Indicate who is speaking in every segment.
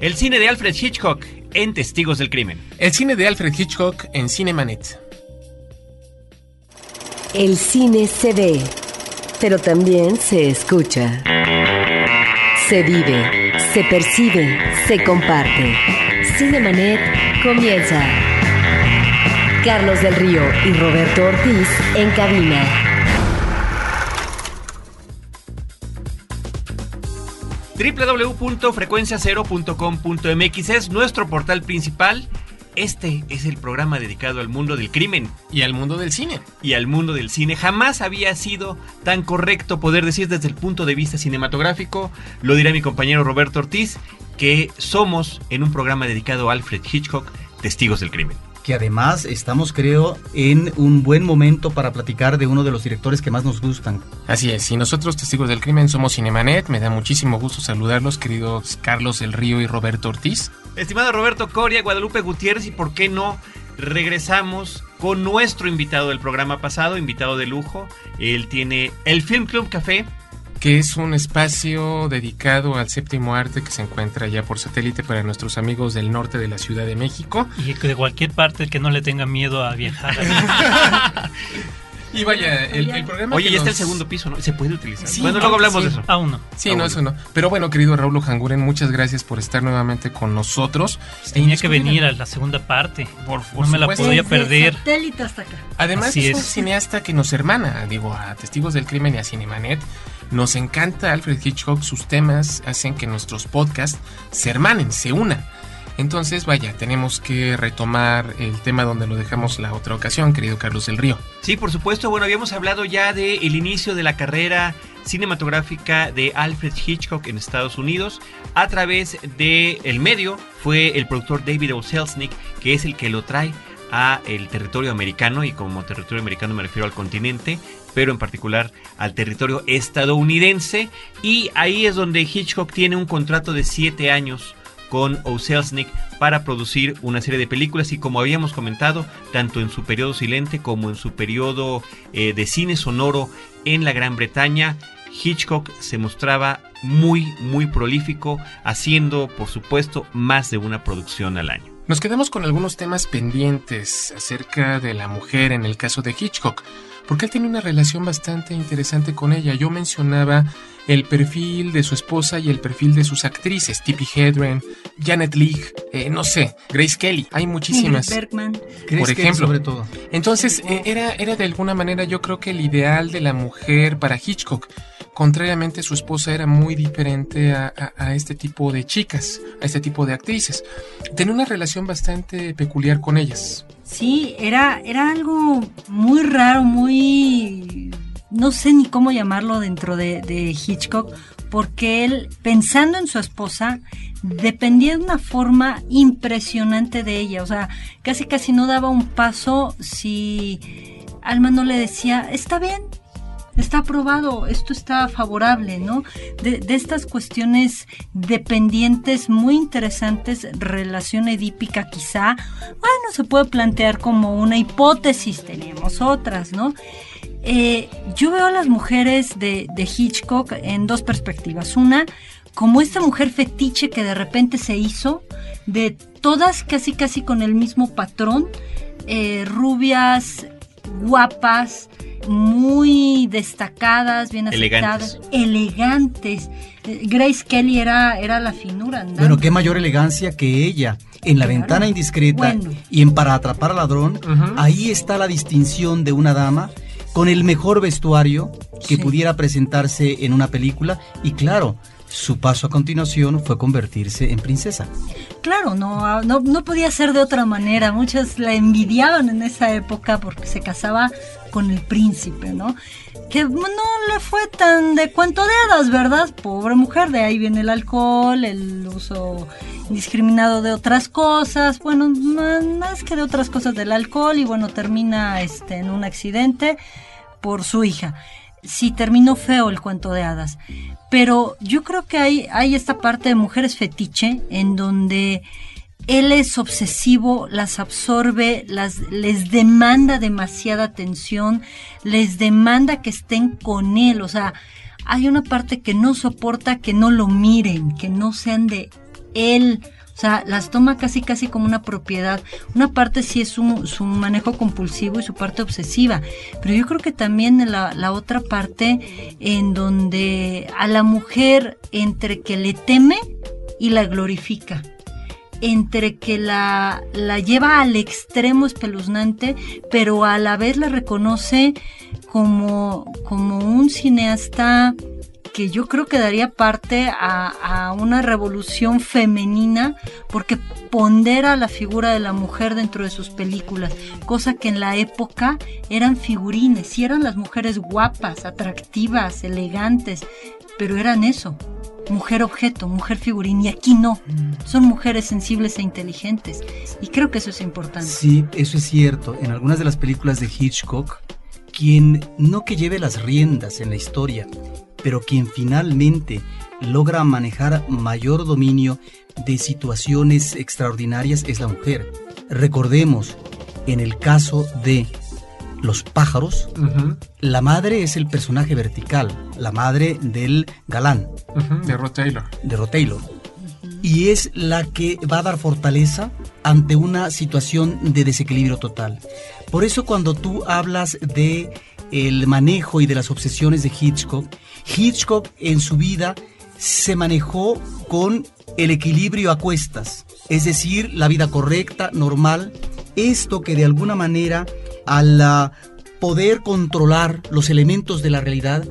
Speaker 1: El cine de Alfred Hitchcock en Testigos del Crimen.
Speaker 2: El cine de Alfred Hitchcock en Cinemanet.
Speaker 3: El cine se ve, pero también se escucha. Se vive, se percibe, se comparte. Cinemanet comienza. Carlos del Río y Roberto Ortiz en cabina.
Speaker 1: www.frecuenciacero.com.mx es nuestro portal principal. Este es el programa dedicado al mundo del crimen.
Speaker 2: Y al mundo del cine.
Speaker 1: Y al mundo del cine. Jamás había sido tan correcto poder decir desde el punto de vista cinematográfico, lo dirá mi compañero Roberto Ortiz, que somos en un programa dedicado a Alfred Hitchcock, Testigos del Crimen
Speaker 4: que además estamos, creo, en un buen momento para platicar de uno de los directores que más nos gustan.
Speaker 2: Así es, y nosotros, Testigos del Crimen, somos Cinemanet. Me da muchísimo gusto saludarlos, queridos Carlos del Río y Roberto Ortiz.
Speaker 1: Estimado Roberto Coria, Guadalupe Gutiérrez, y por qué no regresamos con nuestro invitado del programa pasado, invitado de lujo. Él tiene el Film Club Café,
Speaker 2: que es un espacio dedicado al séptimo arte que se encuentra ya por satélite para nuestros amigos del norte de la Ciudad de México.
Speaker 5: Y de cualquier parte que no le tenga miedo a viajar.
Speaker 2: Y vaya, el, programa.
Speaker 1: Oye, ya está el segundo piso, ¿no? Se puede utilizar. bueno, luego hablamos de eso.
Speaker 5: Aún no.
Speaker 2: Sí, no, eso no. Pero bueno, querido Raúl Janguren, muchas gracias por estar nuevamente con nosotros.
Speaker 5: Tenía que venir a la segunda parte. Por, no me la podía perder.
Speaker 6: hasta acá.
Speaker 2: Además, es, un cineasta que nos hermana, digo, a Testigos del Crimen y a Cinemanet. Nos encanta Alfred Hitchcock, sus temas hacen que nuestros podcasts se hermanen, se unan. Entonces, vaya, tenemos que retomar el tema donde lo dejamos la otra ocasión, querido Carlos del Río.
Speaker 1: Sí, por supuesto. Bueno, habíamos hablado ya del inicio de la carrera cinematográfica de Alfred Hitchcock en Estados Unidos a través del el medio fue el productor David O. Selznick que es el que lo trae a el territorio americano y como territorio americano me refiero al continente pero en particular al territorio estadounidense y ahí es donde Hitchcock tiene un contrato de siete años con O'Selznick para producir una serie de películas y como habíamos comentado, tanto en su periodo silente como en su periodo eh, de cine sonoro en la Gran Bretaña, Hitchcock se mostraba muy, muy prolífico, haciendo, por supuesto, más de una producción al año.
Speaker 2: Nos quedamos con algunos temas pendientes acerca de la mujer en el caso de Hitchcock, porque él tiene una relación bastante interesante con ella. Yo mencionaba el perfil de su esposa y el perfil de sus actrices, Tippi Hedren, Janet Leigh, eh, no sé, Grace Kelly, hay muchísimas.
Speaker 6: Bergman.
Speaker 2: Por ejemplo, sobre todo. Entonces, eh, era, era de alguna manera yo creo que el ideal de la mujer para Hitchcock. Contrariamente, su esposa era muy diferente a, este tipo de chicas, a este tipo de actrices. Tenía una relación bastante peculiar con ellas.
Speaker 6: Sí, era, era algo muy raro, muy no sé ni cómo llamarlo dentro de, Hitchcock, porque él, pensando en su esposa, dependía de una forma impresionante de ella. O sea, casi casi no daba un paso si Alma no le decía, está bien, está aprobado, esto está favorable, ¿no? De, estas cuestiones dependientes muy interesantes, relación edípica quizá, bueno, se puede plantear como una hipótesis, tenemos otras, ¿no? Eh, yo veo a las mujeres de, Hitchcock en dos perspectivas. Una, como esta mujer fetiche que de repente se hizo, de todas casi casi con el mismo patrón, eh, rubias, guapas, muy destacadas, bien aceptadas, elegantes. Grace Kelly era, era la finura.
Speaker 4: Bueno, qué mayor elegancia que ella. En la ventana indiscreta y en Para atrapar al ladrón, ahí está la distinción de una dama con el mejor vestuario que pudiera presentarse en una película. Y claro, su paso a continuación fue convertirse en princesa.
Speaker 6: Claro, no, no, podía ser de otra manera. Muchas la envidiaban en esa época porque se casaba con el príncipe, ¿no? Que no le fue tan de cuento de hadas, ¿verdad? Pobre mujer, de ahí viene el alcohol, el uso indiscriminado de otras cosas, bueno, más que de otras cosas del alcohol y bueno, termina este, en un accidente por su hija. Sí, terminó feo el cuento de hadas. Pero yo creo que hay, hay esta parte de mujeres fetiche en donde él es obsesivo, las absorbe, las, les demanda demasiada atención, les demanda que estén con él. O sea, hay una parte que no soporta que no lo miren, que no sean de él. O sea, las toma casi casi como una propiedad. Una parte sí es su, su manejo compulsivo y su parte obsesiva, pero yo creo que también la, la otra parte en donde a la mujer entre que le teme y la glorifica entre que la, la lleva al extremo espeluznante, pero a la vez la reconoce como, como un cineasta que yo creo que daría parte a, una revolución femenina porque pondera la figura de la mujer dentro de sus películas, cosa que en la época eran figurines, y eran las mujeres guapas, atractivas, elegantes, pero eran eso, mujer objeto, mujer figurín, y aquí no. Son mujeres sensibles e inteligentes. Y creo que eso es importante.
Speaker 4: Sí, eso es cierto. En algunas de las películas de Hitchcock, quien no que lleve las riendas en la historia, pero quien finalmente logra manejar mayor dominio de situaciones extraordinarias es la mujer. Recordemos, en el caso de los pájaros, la madre es el personaje vertical, la madre del galán.
Speaker 2: De Rod Taylor.
Speaker 4: De Rod Taylor. Y es la que va a dar fortaleza ante una situación de desequilibrio total. Por eso cuando tú hablas de el manejo y de las obsesiones de Hitchcock, Hitchcock en su vida se manejó con el equilibrio a cuestas, es decir, la vida correcta, normal, esto que de alguna manera al poder controlar los elementos de la realidad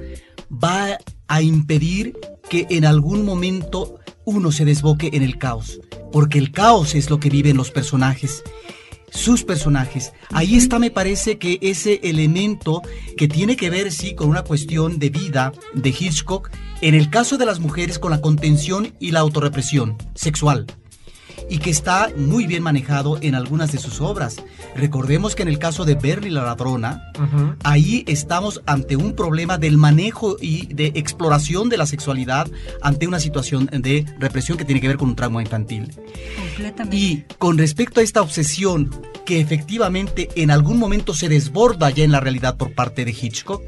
Speaker 4: va a impedir que en algún momento uno se desboque en el caos, porque el caos es lo que viven los personajes sus personajes. Ahí está, me parece que ese elemento que tiene que ver, sí, con una cuestión de vida de Hitchcock, en el caso de las mujeres con la contención y la autorrepresión sexual y que está muy bien manejado en algunas de sus obras. Recordemos que en el caso de Berry la ladrona, ahí estamos ante un problema del manejo y de exploración de la sexualidad ante una situación de represión que tiene que ver con un trauma infantil.
Speaker 6: Completamente.
Speaker 4: Y con respecto a esta obsesión que efectivamente en algún momento se desborda ya en la realidad por parte de Hitchcock,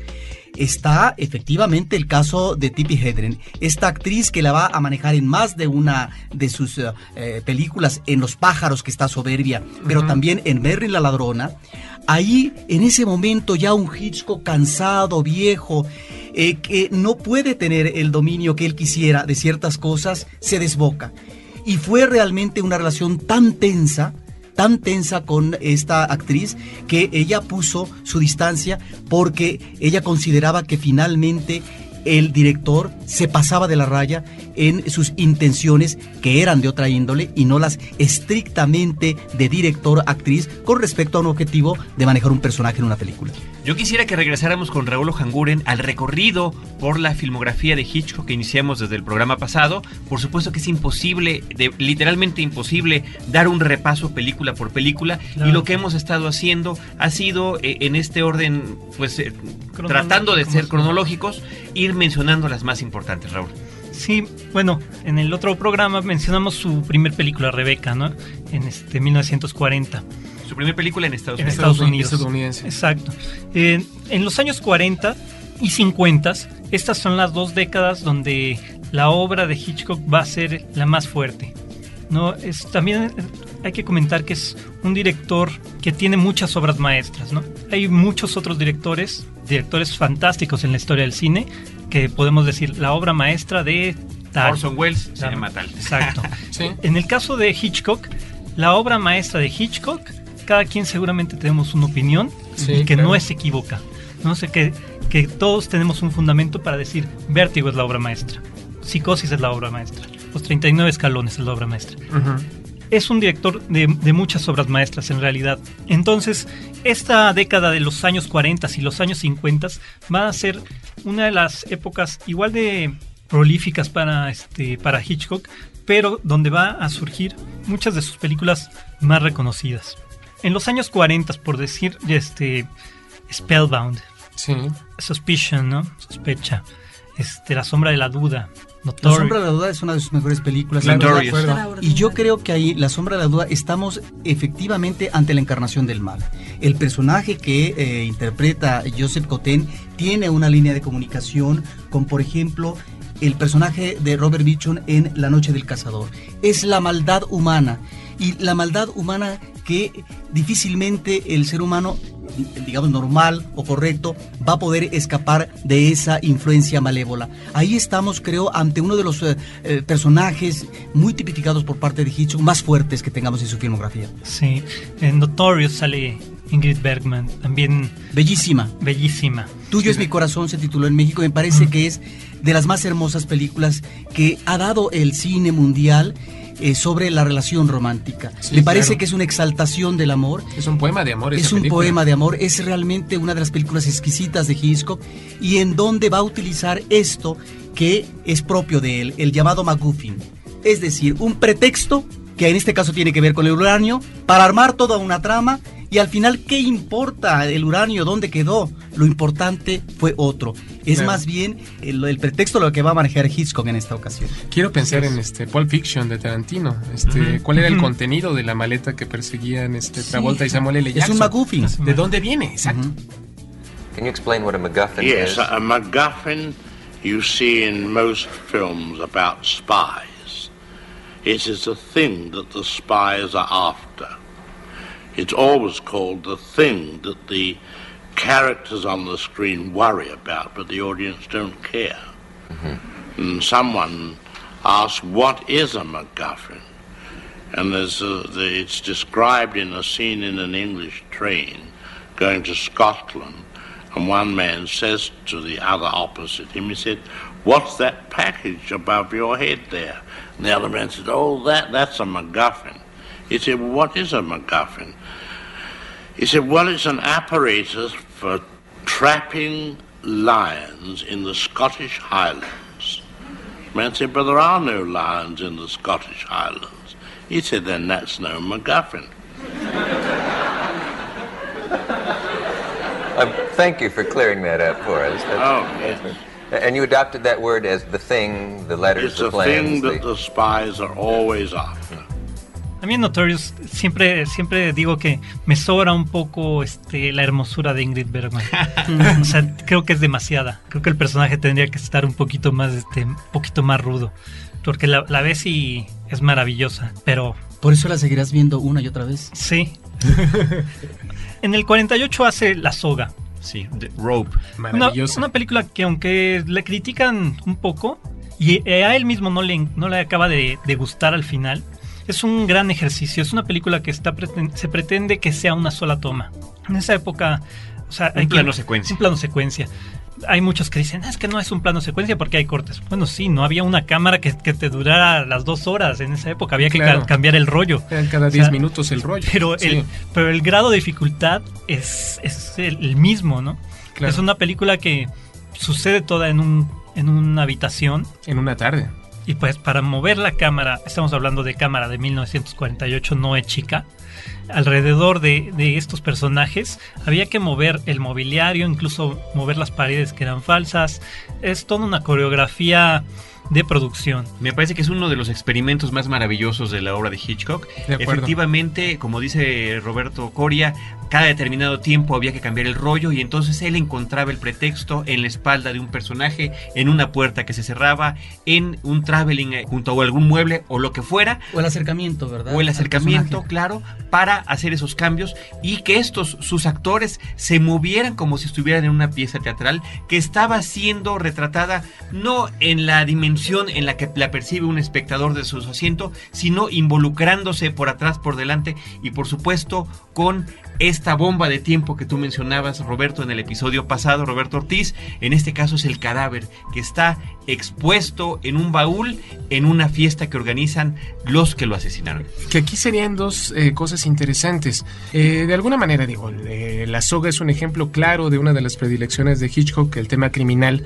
Speaker 4: está efectivamente el caso de Tippi Hedren, esta actriz que la va a manejar en más de una de sus eh, películas, en Los pájaros, que está soberbia, pero también en Merry la ladrona. Ahí, en ese momento, ya un Hitchcock cansado, viejo, eh, que no puede tener el dominio que él quisiera de ciertas cosas, se desboca. Y fue realmente una relación tan tensa tan tensa con esta actriz que ella puso su distancia porque ella consideraba que finalmente el director se pasaba de la raya en sus intenciones que eran de otra índole y no las estrictamente de director-actriz con respecto a un objetivo de manejar un personaje en una película.
Speaker 1: Yo quisiera que regresáramos con Raúl Ojanguren al recorrido por la filmografía de Hitchcock que iniciamos desde el programa pasado. Por supuesto que es imposible, literalmente imposible, dar un repaso película por película y lo que hemos estado haciendo ha sido eh, en este orden, pues eh, tratando de ser cronológicos, ir mencionando las más importantes, Raúl.
Speaker 5: Sí, bueno, en el otro programa mencionamos su primer película, Rebeca, ¿no? En este 1940.
Speaker 1: Su primera película en Estados
Speaker 5: en
Speaker 1: Unidos.
Speaker 5: Estados Unidos. Exacto. en los años 40 y 50, estas son las dos décadas donde la obra de Hitchcock va a ser la más fuerte. ¿no? Es, también hay que comentar que es un director que tiene muchas obras maestras. ¿no? Hay muchos otros directores, directores fantásticos en la historia del cine, que podemos decir la obra maestra de
Speaker 1: Orson Welles, Cinema Tal.
Speaker 5: Exacto. En el caso de Hitchcock, la obra maestra de Hitchcock cada quien seguramente tenemos una opinión y que no es equivoca. No sé que, que todos tenemos un fundamento para decir Vértigo es la obra maestra, Psicosis es la obra maestra, Los 39 escalones es la obra maestra. Es un director de, de, muchas obras maestras en realidad. Entonces, esta década de los años 40 y los años 50 va a ser una de las épocas igual de prolíficas para, este, para Hitchcock, pero donde va a surgir muchas de sus películas más reconocidas en los años 40, por decir, este, Spellbound.
Speaker 2: Sí.
Speaker 5: Suspicion, ¿no? Sospecha. Este, La sombra de la duda.
Speaker 4: La sombra de la duda es una de sus mejores películas. Y yo creo que ahí, La sombra de la duda, estamos efectivamente ante la encarnación del mal. El personaje que eh, interpreta Joseph Cotten tiene una línea de comunicación con, por ejemplo, el personaje de Robert Mitchum en La Noche del Cazador. Es la maldad humana. Y la maldad humana que difícilmente el ser humano digamos, normal o correcto, va a poder escapar de esa influencia malévola. Ahí estamos, creo, ante uno de los eh, eh, personajes muy tipificados por parte de Hitchcock, más fuertes que tengamos en su filmografía.
Speaker 5: Sí, en Notorious sale Ingrid Bergman, también...
Speaker 4: Bellísima.
Speaker 5: Bellísima.
Speaker 4: Tuyo es mi corazón, se tituló en México, me parece que es de las más hermosas películas que ha dado el cine mundial eh, sobre la relación romántica. Me parece que es una exaltación del amor.
Speaker 2: Es un poema de amor.
Speaker 4: Es un poema de amor. Es realmente una de las películas exquisitas de Hitchcock y en donde va a utilizar esto que es propio de él, el llamado MacGuffin. Es decir, un pretexto que en este caso tiene que ver con el uranio, para armar toda una trama y al final, ¿qué importa el uranio? ¿Dónde quedó? Lo importante fue otro. Es más bien el, pretexto lo que va a manejar Hitchcock en esta ocasión.
Speaker 2: Quiero pensar en este Pulp Fiction de Tarantino. Este, ¿Cuál era el contenido de la maleta que perseguían este Travolta y Samuel L. Jackson?
Speaker 4: Es un MacGuffin.
Speaker 2: ¿De dónde viene? Exacto.
Speaker 7: Can you explain what a MacGuffin
Speaker 8: yes, a MacGuffin you see in most films about spies. It is a thing that the spies are after. It's always called the thing that the characters on the screen worry about, but the audience don't care. Mm-hmm. And someone asks, What is a MacGuffin? And there's a, the, it's described in a scene in an English train going to Scotland. And one man says to the other opposite him, he said, What's that package above your head there? And the other man said, Oh, that, that's a MacGuffin. He said, well, What is a MacGuffin? He said, Well, it's an apparatus for trapping lions in the Scottish Highlands. Man said, But there are no lions in the Scottish Highlands. He said, Then that's no MacGuffin.
Speaker 7: Uh, thank you for clearing that up for us.
Speaker 8: That's, oh, yes.
Speaker 7: And you adopted that word as the thing, the letters,
Speaker 8: it's
Speaker 7: the plans.
Speaker 8: It's a thing that the... the spies are always after.
Speaker 5: A mí en Notorious siempre, siempre digo que me sobra un poco este, la hermosura de Ingrid Bergman. o sea, creo que es demasiada. Creo que el personaje tendría que estar un poquito más, este, un poquito más rudo. Porque la, la ves y es maravillosa, pero...
Speaker 4: Por eso la seguirás viendo una y otra vez.
Speaker 5: Sí. en el 48 hace La Soga.
Speaker 1: Sí, The Rope.
Speaker 5: Maravillosa. Una, película que aunque le critican un poco, y a él mismo no le, no le acaba de, de gustar al final, es un gran ejercicio. Es una película que está se pretende que sea una sola toma. En esa época, o sea,
Speaker 1: un plano secuencia.
Speaker 5: Un plano secuencia. Hay muchos que dicen, ah, es que no es un plano secuencia porque hay cortes. Bueno, sí, no había una cámara que, te durara las dos horas en esa época. Había que cambiar el rollo.
Speaker 2: cada diez minutos el rollo.
Speaker 5: Pero, el, pero el grado de dificultad es, el, mismo, ¿no? Es una película que sucede toda en, un, en una habitación.
Speaker 2: En una tarde.
Speaker 5: Y pues para mover la cámara, estamos hablando de cámara de 1948, no es chica, alrededor de, de, estos personajes había que mover el mobiliario, incluso mover las paredes que eran falsas. Es toda una coreografía de producción.
Speaker 1: Me parece que es uno de los experimentos más maravillosos de la obra de Hitchcock. Efectivamente, como dice Roberto Coria, cada determinado tiempo había que cambiar el rollo y entonces él encontraba el pretexto en la espalda de un personaje, en una puerta que se cerraba, en un traveling eh, junto a algún mueble o lo que fuera.
Speaker 4: O el acercamiento, ¿verdad?
Speaker 1: O el acercamiento, claro, para hacer esos cambios y que estos, sus actores, se movieran como si estuvieran en una pieza teatral que estaba siendo retratada no en la dimensión en la que la percibe un espectador de su asiento, sino involucrándose por atrás, por delante y por supuesto con esta bomba de tiempo que tú mencionabas, Roberto, en el episodio pasado, Roberto Ortiz, en este caso es el cadáver que está expuesto en un baúl en una fiesta que organizan los que lo asesinaron.
Speaker 2: Que aquí serían dos eh, cosas interesantes. Eh, de alguna manera, digo, eh, la soga es un ejemplo claro de una de las predilecciones de Hitchcock, el tema criminal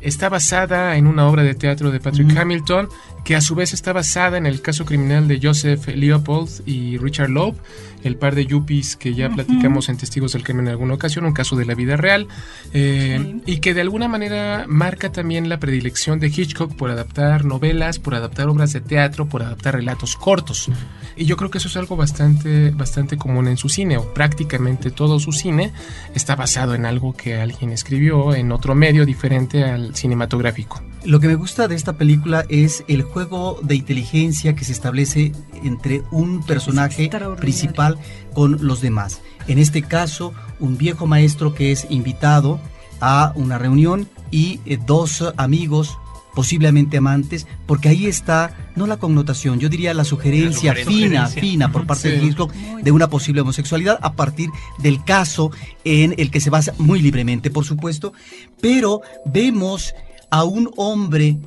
Speaker 2: está basada en una obra de teatro de Patrick Hamilton, que a su vez está basada en el caso criminal de Joseph Leopold y Richard Loeb, el par de yuppies que ya platicamos en Testigos del Crimen en alguna ocasión, un caso de la vida real, eh, y que de alguna manera marca también la predilección de Hitchcock por adaptar novelas, por adaptar obras de teatro, por adaptar relatos cortos. Y yo creo que eso es algo bastante, bastante común en su cine, o prácticamente todo su cine está basado en algo que alguien escribió en otro medio diferente al cinematográfico.
Speaker 4: Lo que me gusta de esta película es el juego de inteligencia que se establece entre un personaje principal con los demás. En este caso, un viejo maestro que es invitado a una reunión y eh, dos amigos posiblemente amantes, porque ahí está, no la connotación, yo diría la sugerencia, fina, fina por parte de Hitchcock de una posible homosexualidad a partir del caso en el que se basa muy libremente, por supuesto, pero vemos a un hombre,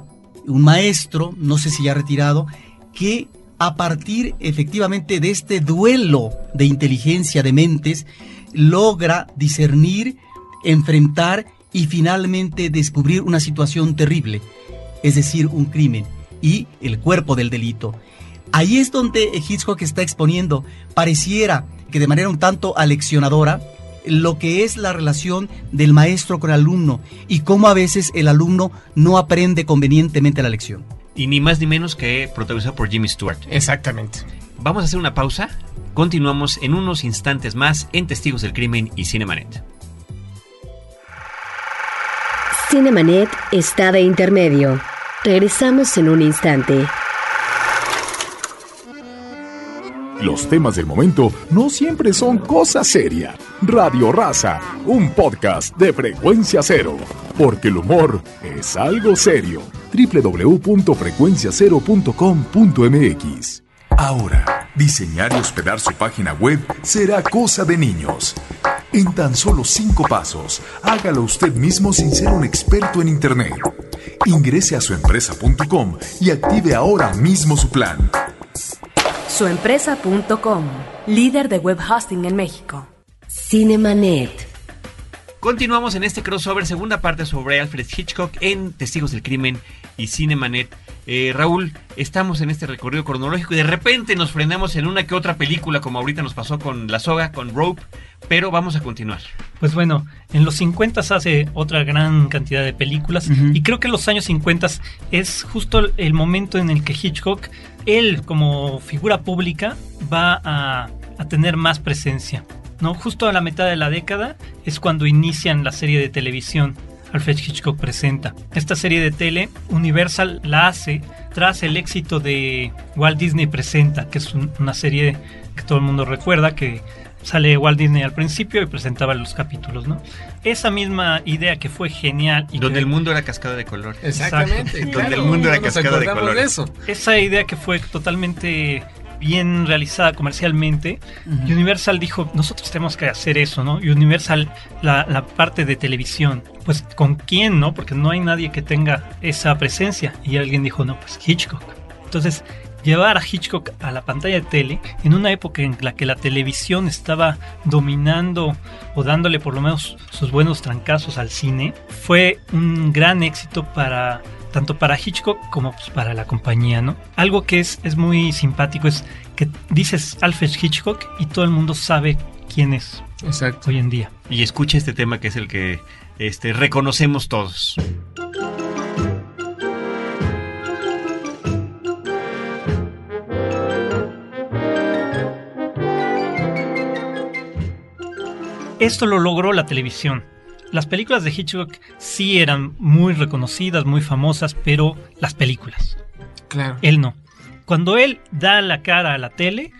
Speaker 4: un maestro, no sé si ya retirado, que a partir efectivamente de este duelo de inteligencia de mentes, logra discernir, enfrentar y finalmente descubrir una situación terrible, es decir, un crimen y el cuerpo del delito. Ahí es donde Hitchcock está exponiendo, pareciera que de manera un tanto aleccionadora, lo que es la relación del maestro con el alumno y cómo a veces el alumno no aprende convenientemente la lección.
Speaker 1: Y ni más ni menos que protagonizado por Jimmy Stewart.
Speaker 2: Exactamente.
Speaker 1: Vamos a hacer una pausa. Continuamos en unos instantes más en Testigos del Crimen y Cinemanet.
Speaker 3: Cinemanet está de intermedio. Regresamos en un instante.
Speaker 9: Los temas del momento no siempre son cosa seria. Radio Raza, un podcast de frecuencia cero. Porque el humor es algo serio. www.frecuenciacero.com.mx Ahora, diseñar y hospedar su página web será cosa de niños. En tan solo cinco pasos, hágalo usted mismo sin ser un experto en Internet. Ingrese a suempresa.com y active ahora mismo su plan.
Speaker 3: Suempresa.com, líder de web hosting en México. Cinemanet.
Speaker 1: Continuamos en este crossover, segunda parte sobre Alfred Hitchcock en Testigos del Crimen y Cinemanet. Eh, Raúl, estamos en este recorrido cronológico y de repente nos frenamos en una que otra película, como ahorita nos pasó con La Soga, con Rope, pero vamos a continuar.
Speaker 5: Pues bueno, en los 50 hace otra gran cantidad de películas y creo que en los años 50 es justo el momento en el que Hitchcock él como figura pública va a, tener más presencia. ¿no? Justo a la mitad de la década es cuando inician la serie de televisión. Alfred Hitchcock presenta. Esta serie de tele, Universal la hace tras el éxito de Walt Disney Presenta, que es una serie que todo el mundo recuerda, que sale Walt Disney al principio y presentaba los capítulos, ¿no? Esa misma idea que fue genial. Y
Speaker 1: donde el mundo era cascada de color.
Speaker 2: Exactamente.
Speaker 1: donde el mundo era cascada de color.
Speaker 2: Eso.
Speaker 5: Esa idea que fue totalmente bien realizada comercialmente, Universal dijo, nosotros tenemos que hacer eso, ¿no? Universal, la, la, parte de televisión, pues ¿con quién, no? Porque no hay nadie que tenga esa presencia. Y alguien dijo, no, pues Hitchcock. Entonces, llevar a Hitchcock a la pantalla de tele en una época en la que la televisión estaba dominando o dándole por lo menos sus buenos trancazos al cine, fue un gran éxito para tanto para Hitchcock como pues, para la compañía, ¿no? Algo que es, es muy simpático es que dices Alfred Hitchcock y todo el mundo sabe quién es
Speaker 2: Exacto.
Speaker 5: hoy en día.
Speaker 1: Y escucha este tema que es el que este, reconocemos todos.
Speaker 5: Esto lo logró la televisión. Las películas de Hitchcock sí eran muy reconocidas, muy famosas, pero las películas.
Speaker 2: Claro.
Speaker 5: Él no. Cuando él da la cara a la tele,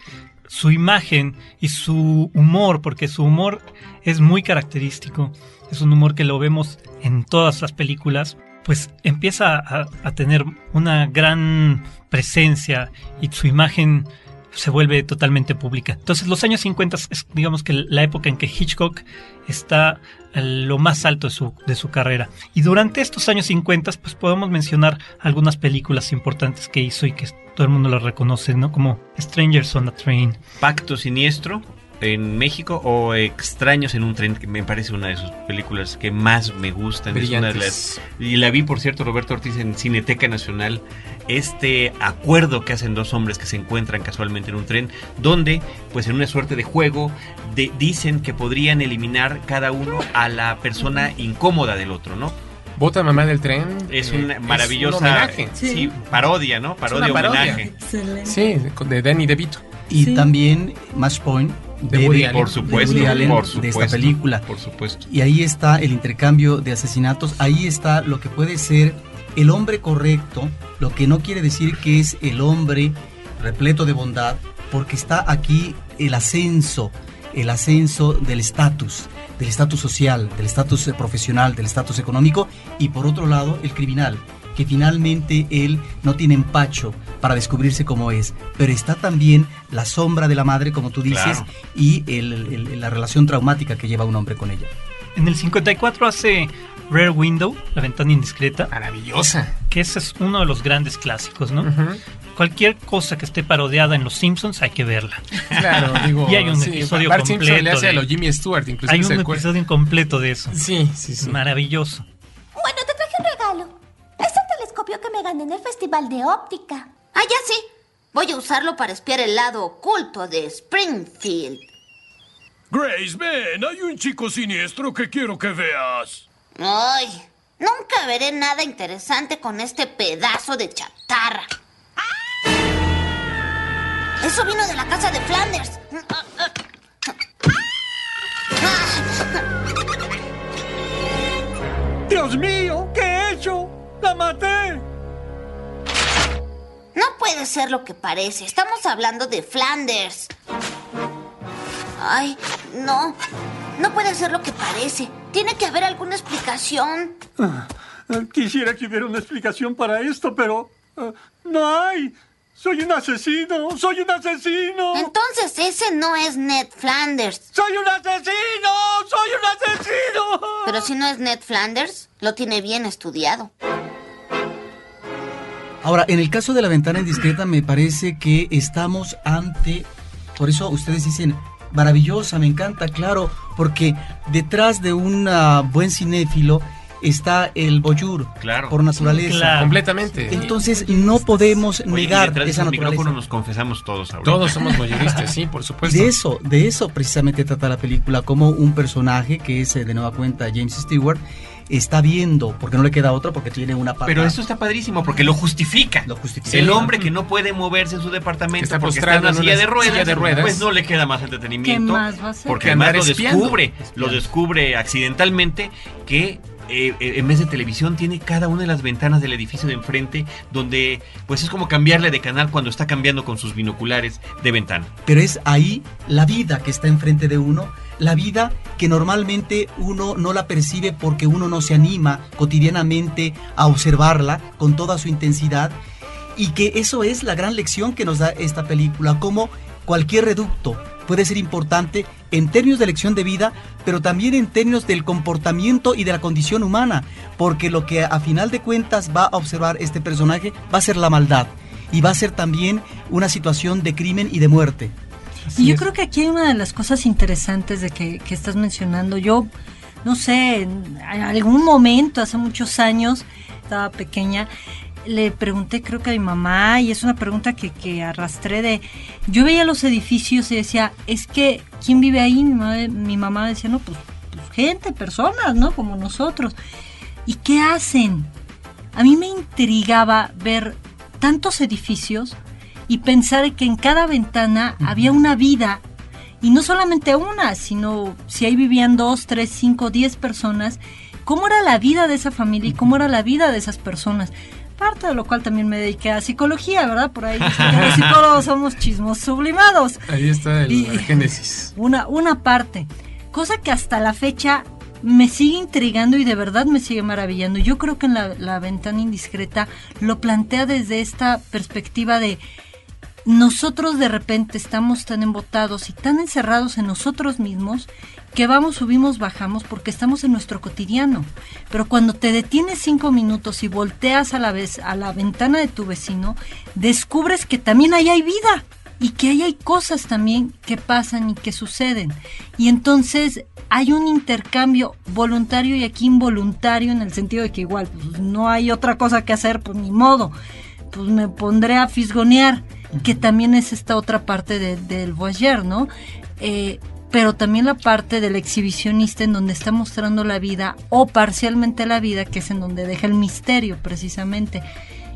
Speaker 5: su imagen y su humor, porque su humor es muy característico, es un humor que lo vemos en todas las películas, pues empieza a, a tener una gran presencia y su imagen se vuelve totalmente pública. Entonces los años 50 es digamos que la época en que Hitchcock está a lo más alto de su, de su carrera. Y durante estos años 50 pues podemos mencionar algunas películas importantes que hizo y que todo el mundo las reconoce, ¿no? Como Strangers on a Train.
Speaker 1: Pacto Siniestro en México o Extraños en un tren, que me parece una de sus películas que más me gustan. Es una de las, y la vi, por cierto, Roberto Ortiz en Cineteca Nacional. Este acuerdo que hacen dos hombres que se encuentran casualmente en un tren, donde, pues en una suerte de juego, de, dicen que podrían eliminar cada uno a la persona incómoda del otro, ¿no?
Speaker 2: Bota Mamá del Tren.
Speaker 1: Es una maravillosa
Speaker 2: es un
Speaker 1: sí. parodia, ¿no? Parodia,
Speaker 2: parodia.
Speaker 1: homenaje.
Speaker 6: Excelente.
Speaker 2: Sí, de Danny DeVito.
Speaker 4: Y
Speaker 6: Sí.
Speaker 4: también Match Point
Speaker 2: De Woody Allen.
Speaker 1: Por supuesto,
Speaker 4: de Woody Allen,
Speaker 1: por
Speaker 4: de
Speaker 1: supuesto.
Speaker 4: esta película.
Speaker 1: Por supuesto.
Speaker 4: Y ahí está el intercambio de asesinatos, ahí está lo que puede ser el hombre correcto, lo que no quiere decir que es el hombre repleto de bondad, porque está aquí el ascenso, el ascenso del estatus, del estatus social, del estatus profesional, del estatus económico, y por otro lado el criminal, que finalmente él no tiene empacho para descubrirse como es, pero está también la sombra de la madre, como tú dices, y la relación traumática que lleva un hombre con ella.
Speaker 5: En el 54 hace Rare Window, La ventana indiscreta.
Speaker 2: Maravillosa.
Speaker 5: Que ese es uno de los grandes clásicos, ¿no? Cualquier cosa que esté parodiada en Los Simpsons hay que verla.
Speaker 2: Claro, digo.
Speaker 5: y hay un episodio completo.
Speaker 2: le hace a lo Jimmy Stewart, incluso.
Speaker 5: Hay un episodio incompleto de eso.
Speaker 2: Sí, sí, sí.
Speaker 5: Maravilloso.
Speaker 10: Bueno, te traje un regalo. Es el telescopio que me gané en el Festival de Óptica.
Speaker 11: Ah, ya sí. Voy a usarlo para espiar el lado oculto de Springfield.
Speaker 12: Grace, ven, hay un chico siniestro que quiero que veas.
Speaker 11: Ay, nunca veré nada interesante con este pedazo de chatarra. Eso vino de la casa de Flanders.
Speaker 12: ¡Dios mío! ¿Qué he hecho? ¡La maté!
Speaker 11: No puede ser lo que parece. Estamos hablando de Flanders. Ay, no. No puede ser lo que parece. Tiene que haber alguna explicación.
Speaker 12: Ah, quisiera que hubiera una explicación para esto, pero ah, no hay. Soy un asesino, soy un asesino.
Speaker 11: Entonces ese no es Ned Flanders.
Speaker 12: Soy un asesino, soy un asesino.
Speaker 11: Pero si no es Ned Flanders, lo tiene bien estudiado.
Speaker 4: Ahora, en el caso de la ventana indiscreta me parece que estamos ante, por eso ustedes dicen, maravillosa, me encanta, claro, porque detrás de un buen cinéfilo está el boyur
Speaker 1: claro.
Speaker 4: por naturaleza.
Speaker 2: Completamente.
Speaker 4: Entonces no podemos negar esa naturaleza.
Speaker 1: nos confesamos todos
Speaker 2: Todos somos boyuristas, sí, por supuesto.
Speaker 4: de eso, de eso precisamente trata la película, como un personaje que es eh, de nueva cuenta James Stewart está viendo, porque no le queda otra, porque tiene una
Speaker 1: pata. Pero esto está padrísimo, porque lo justifica.
Speaker 4: Lo justifica.
Speaker 1: El hombre que no puede moverse en su departamento porque está en una silla, de ruedas, de ruedas, pues no le queda más entretenimiento.
Speaker 6: ¿Qué más va a hacer?
Speaker 1: Porque además lo descubre, lo descubre accidentalmente que eh, eh, en vez de televisión tiene cada una de las ventanas del edificio de enfrente donde pues es como cambiarle de canal cuando está cambiando con sus binoculares de ventana.
Speaker 4: Pero es ahí la vida que está enfrente de uno, la vida que normalmente uno no la percibe porque uno no se anima cotidianamente a observarla con toda su intensidad y que eso es la gran lección que nos da esta película, como cualquier reducto puede ser importante en términos de elección de vida, pero también en términos del comportamiento y de la condición humana, porque lo que a final de cuentas va a observar este personaje va a ser la maldad y va a ser también una situación de crimen y de muerte.
Speaker 6: Y yo creo que aquí hay una de las cosas interesantes de que, que estás mencionando. Yo, no sé, en algún momento, hace muchos años, estaba pequeña, le pregunté creo que a mi mamá y es una pregunta que, que arrastré de yo veía los edificios y decía es que quién vive ahí mi mamá, decía no pues, pues, gente personas no como nosotros y qué hacen a mí me intrigaba ver tantos edificios y pensar que en cada ventana había una vida y no solamente una sino si ahí vivían dos tres cinco diez personas cómo era la vida de esa familia y cómo era la vida de esas personas parte de lo cual también me dediqué a psicología, ¿verdad? Por ahí los psicólogos somos chismos sublimados.
Speaker 2: Ahí está el, génesis.
Speaker 6: Una, una parte, cosa que hasta la fecha me sigue intrigando y de verdad me sigue maravillando. Yo creo que en la, la ventana indiscreta lo plantea desde esta perspectiva de nosotros de repente estamos tan embotados y tan encerrados en nosotros mismos que vamos, subimos, bajamos porque estamos en nuestro cotidiano. Pero cuando te detienes cinco minutos y volteas a la vez a la ventana de tu vecino, descubres que también ahí hay vida y que ahí hay cosas también que pasan y que suceden. Y entonces hay un intercambio voluntario y aquí involuntario en el sentido de que igual pues, no hay otra cosa que hacer, pues ni modo, pues me pondré a fisgonear, que también es esta otra parte del voyeur, ¿no? Eh, pero también la parte del exhibicionista en donde está mostrando la vida o parcialmente la vida, que es en donde deja el misterio precisamente.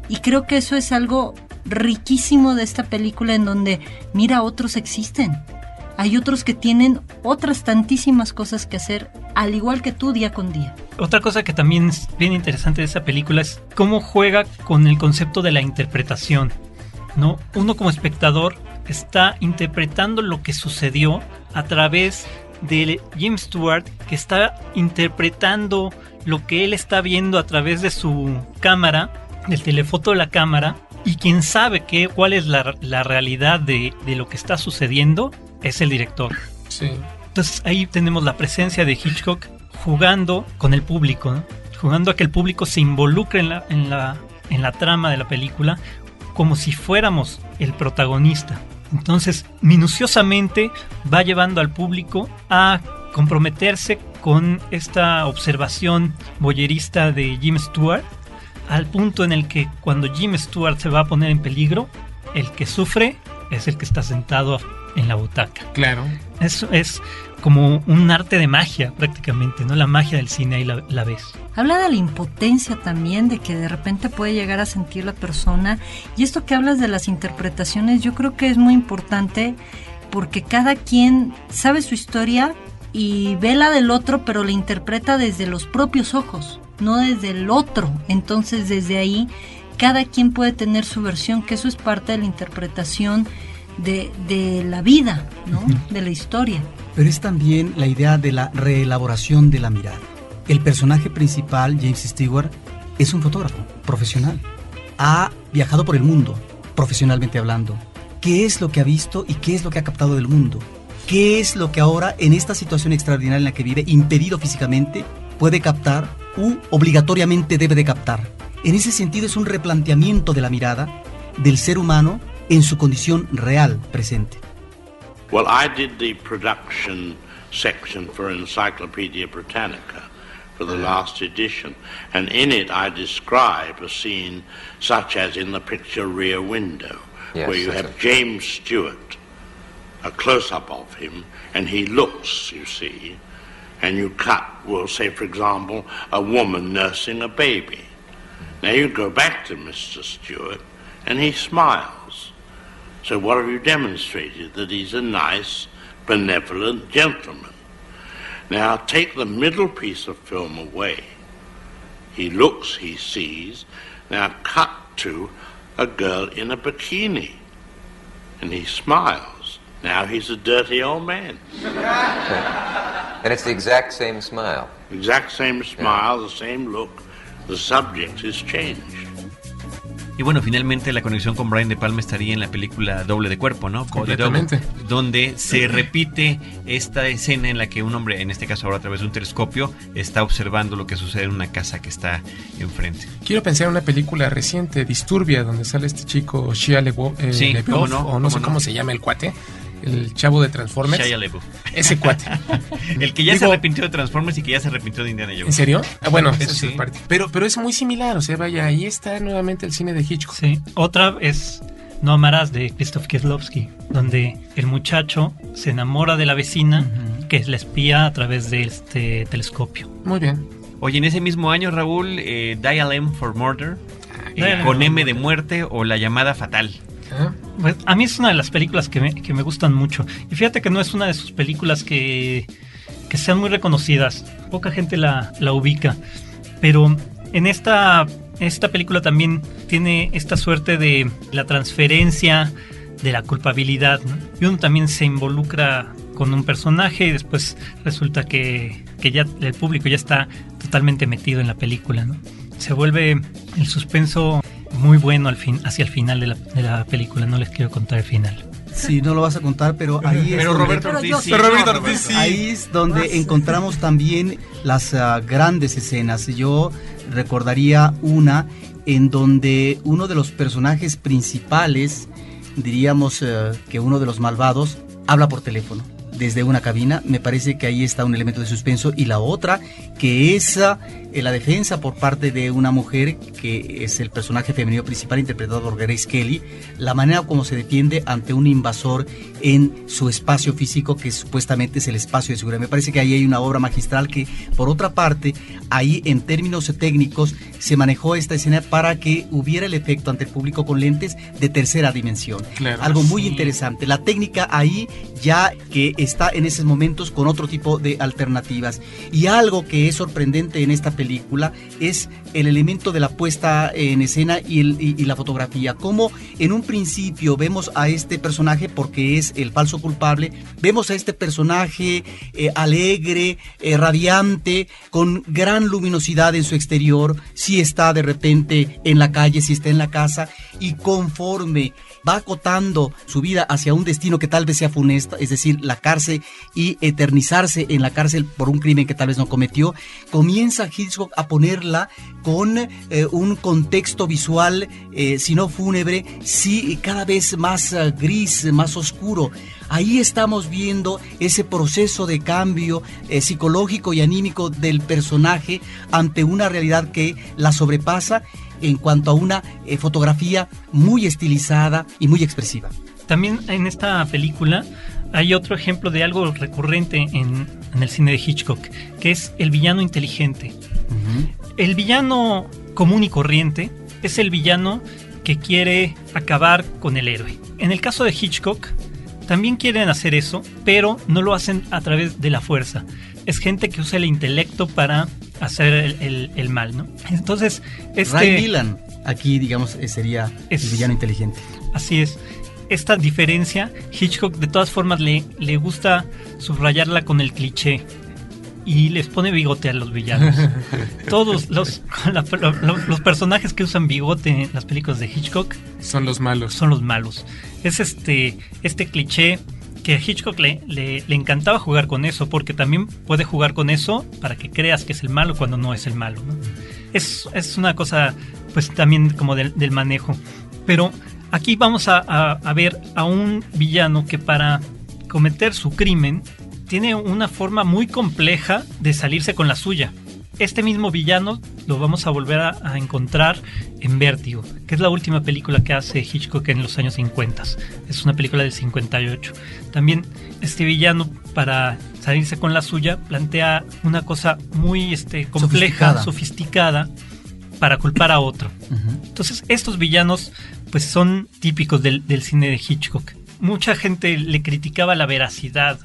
Speaker 6: Y creo que eso es algo riquísimo de esta película en donde, mira, otros existen. Hay otros que tienen otras tantísimas cosas que hacer, al igual que tú día con día.
Speaker 5: otra cosa que también es bien interesante de esa película es cómo juega con el concepto de la interpretación. ¿No? Uno como espectador está interpretando lo que sucedió a través de Jim Stewart, que está interpretando lo que él está viendo a través de su cámara, del telefoto de la cámara, y quien sabe que, cuál es la, la realidad de, de, lo que está sucediendo es el director.
Speaker 2: Sí.
Speaker 5: Entonces ahí tenemos la presencia de Hitchcock jugando con el público, ¿no? jugando a que el público se involucre en la, en, la, en la trama de la película como si fuéramos el protagonista. Entonces, minuciosamente va llevando al público a comprometerse con esta observación boyerista de Jim Stewart, al punto en el que cuando Jim Stewart se va a poner en peligro, el que sufre es el que está sentado en la butaca.
Speaker 2: Claro.
Speaker 5: Eso es como un arte de magia prácticamente, ¿no? La magia del cine ahí la, la, ves.
Speaker 6: Habla de la impotencia también, de que de repente puede llegar a sentir la persona. Y esto que hablas de las interpretaciones, yo creo que es muy importante porque cada quien sabe su historia y ve la del otro, pero la interpreta desde los propios ojos, no desde el otro. Entonces desde ahí cada quien puede tener su versión, que eso es parte de la interpretación de, de la vida, ¿no? De la historia
Speaker 4: pero es también la idea de la reelaboración de la mirada. El personaje principal, James Stewart, es un fotógrafo profesional. Ha viajado por el mundo, profesionalmente hablando. ¿Qué es lo que ha visto y qué es lo que ha captado del mundo? ¿Qué es lo que ahora, en esta situación extraordinaria en la que vive, impedido físicamente, puede captar u obligatoriamente debe de captar? En ese sentido es un replanteamiento de la mirada del ser humano en su condición real presente.
Speaker 8: Well, I did the production section for Encyclopedia Britannica for the last edition, and in it I describe a scene such as in the picture Rear Window,
Speaker 7: Yes,
Speaker 8: where you have James Stewart, a close up of him, and he looks, you see, and you cut, well, say, for example, a woman nursing a baby. Now you go back to Mr. Stewart, and he smiles. So what have you demonstrated? That he's a nice, benevolent gentleman. Now take the middle piece of film away. He looks, he sees. Now cut to a girl in a bikini. And he smiles. Now he's a dirty old man.
Speaker 7: And it's the exact same smile.
Speaker 8: Exact same smile, the same look. The subject is changed.
Speaker 1: Y bueno, finalmente la conexión con Brian De Palma estaría en la película Doble de Cuerpo, ¿no? Double,
Speaker 2: Completamente.
Speaker 1: donde se repite esta escena en la que un hombre, en este caso ahora a través de un telescopio, está observando lo que sucede en una casa que está enfrente.
Speaker 2: Quiero pensar en una película reciente, Disturbia, donde sale este chico Shia LeBeouf, eh,
Speaker 1: Sí, no,
Speaker 2: o no
Speaker 1: cómo
Speaker 2: sé
Speaker 1: no.
Speaker 2: cómo se llama el cuate, el chavo de Transformers.
Speaker 1: Shia LaBeouf.
Speaker 2: Ese cuate.
Speaker 1: El que ya se arrepintió de Transformers y que ya se arrepintió de Indiana Jones.
Speaker 2: ¿En serio? Ah, bueno,
Speaker 1: Eso
Speaker 2: es
Speaker 1: sí.
Speaker 2: parte. Pero, pero es muy similar, o sea, vaya, ahí está nuevamente el cine de Hitchcock.
Speaker 5: Sí. Otra es No amarás de Krzysztof Kieslowski, donde el muchacho se enamora de la vecina que es la espía a través de este telescopio.
Speaker 2: Muy bien.
Speaker 1: Oye, en ese mismo año, Raúl, eh, Dial M for Murder, eh,
Speaker 5: Dial M
Speaker 1: con M de muerte o La llamada fatal.
Speaker 5: Pues, a mí es una de las películas que me, que me gustan mucho. Y fíjate que no es una de sus películas que, que sean muy reconocidas. Poca gente la, la ubica. Pero en esta, esta película también tiene esta suerte de la transferencia de la culpabilidad. Y uno también se involucra con un personaje y después resulta que, que ya el público ya está totalmente metido en la película. ¿no? Se vuelve el suspenso muy bueno al fin, hacia el final de la, de la película. No les quiero contar el final.
Speaker 4: Sí, no lo vas a contar, pero ahí es
Speaker 1: Pero
Speaker 4: donde-
Speaker 1: Roberto
Speaker 6: Pero
Speaker 1: Ortiz
Speaker 6: yo
Speaker 1: sí.
Speaker 6: sí. Pero
Speaker 2: Roberto
Speaker 1: No,
Speaker 2: Ortiz sí.
Speaker 4: Ahí es donde encontramos también las ah, grandes escenas. Yo recordaría una en donde uno de los personajes principales, diríamos eh, que uno de los malvados, habla por teléfono desde una cabina. Me parece que ahí está un elemento de suspenso. Y la otra, que es eh, la defensa por parte de una mujer que es el personaje femenino principal interpretado por Grace Kelly, la manera como se defiende ante un invasor en su espacio físico que supuestamente es el espacio de seguridad. Me parece que ahí hay una obra magistral que, por otra parte, ahí en términos técnicos se manejó esta escena para que hubiera el efecto ante el público con lentes de tercera dimensión.
Speaker 2: Claro.
Speaker 4: Algo muy
Speaker 5: Sí.
Speaker 4: interesante. La técnica ahí ya que está en esos momentos con otro tipo de alternativas. Y algo que es sorprendente en esta película es el elemento de la puesta en escena y, la fotografía. Como en un principio vemos a este personaje, porque es el falso culpable, vemos a este personaje eh, alegre, eh, radiante, con gran luminosidad en su exterior, si está de repente en la calle, si está en la casa, y conforme va acotando su vida hacia un destino que tal vez sea funesto, es decir, la cárcel y eternizarse en la cárcel por un crimen que tal vez no cometió, comienza Hitchcock a ponerla con eh, un contexto visual, eh, si no fúnebre, sí cada vez más eh, gris, más oscuro. Ahí estamos viendo ese proceso de cambio psicológico y anímico del personaje ante una realidad que la sobrepasa en cuanto a una eh, fotografía muy estilizada y muy expresiva.
Speaker 5: También en esta película hay otro ejemplo de algo recurrente en, el cine de Hitchcock, que es el villano inteligente. El villano común y corriente es el villano que quiere acabar con el héroe. En el caso de Hitchcock, también quieren hacer eso, pero no lo hacen a través de la fuerza. Es gente que usa el intelecto para hacer el, mal, ¿no? Entonces, este...
Speaker 4: Ray Millan, aquí, digamos, eh, sería el villano inteligente.
Speaker 5: Así es. Esta diferencia, Hitchcock de todas formas le, le gusta subrayarla con el cliché y les pone bigote a los villanos. Todos los, los, personajes que usan bigote en las películas de Hitchcock
Speaker 2: son los malos.
Speaker 5: Son los malos. Es este, este cliché que a Hitchcock le, le, encantaba jugar con eso, porque también puede jugar con eso para que creas que es el malo cuando no es el malo. Es, una cosa, pues también como del, manejo. Pero aquí vamos a, a ver a un villano que para cometer su crimen tiene una forma muy compleja de salirse con la suya este mismo villano lo vamos a volver a, encontrar en Vértigo, que es la última película que hace Hitchcock en los años 50. Es una película del 58. También este villano, para salirse con la suya, plantea una cosa muy este, compleja, sofisticada. Para culpar a otro. Entonces, estos villanos pues son típicos del, cine de Hitchcock. Mucha gente le criticaba la veracidad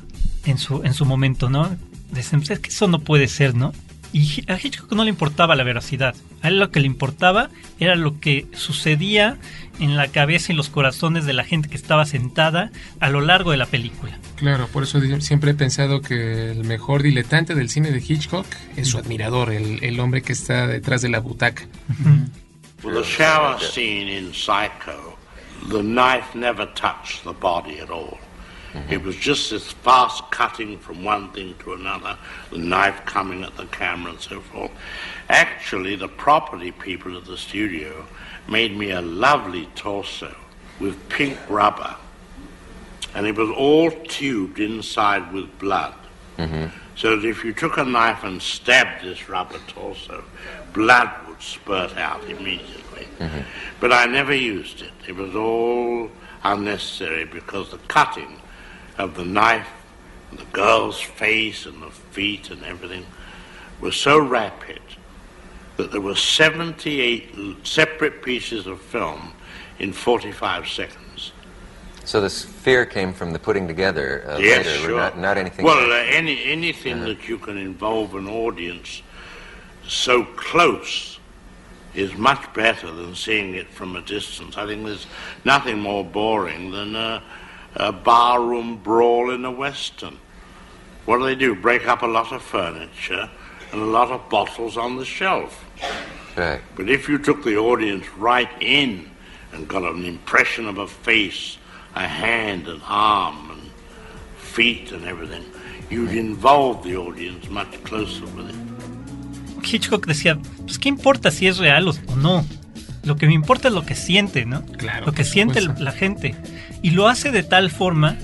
Speaker 5: en su, en su momento, ¿no? Decían, pues, es que eso no puede ser, ¿no? Y a Hitchcock no le importaba la veracidad. A él lo que le importaba era lo que sucedía en la cabeza y los corazones de la gente que estaba sentada a lo largo de la película.
Speaker 2: Claro, por eso siempre he pensado que el mejor diletante del cine de Hitchcock es su admirador, el, el hombre que está detrás de la butaca.
Speaker 8: the shower scene in Psycho, the knife never touched the body at all. Mm-hmm. It was just this fast cutting from one thing to another, the knife coming at the camera and so forth. Actually, the property people at the studio made me a lovely torso with pink rubber, and it was all tubed inside with blood. Mm-hmm. So that if you took a knife and stabbed this rubber torso, blood would spurt out immediately. Mm-hmm. But I never used it. It was all unnecessary because the cutting of the knife, and the girl's face and the feet and everything was so rapid that there were 78 separate pieces of film in 45 seconds.
Speaker 7: So this fear came from the putting together uh,
Speaker 8: yes,
Speaker 7: later,
Speaker 8: sure.
Speaker 7: not, not, anything.
Speaker 8: Well, uh, any anything uh-huh. that you can involve an audience so close is much better than seeing it from a distance. I think there's nothing more boring than uh, a barroom brawl in a western. What do they do? Break up a lot of furniture and a lot of bottles on the shelf.
Speaker 7: Right.
Speaker 8: But if you took the audience right in and got an impression of a face, a hand, an arm, and feet and everything, you'd involve the audience much closer with it.
Speaker 5: Hitchcock decía, pues qué importa si es real o no. Lo que me importa es lo que siente, ¿no?
Speaker 2: Claro.
Speaker 5: Lo que siente la gente. Y lo hace de tal forma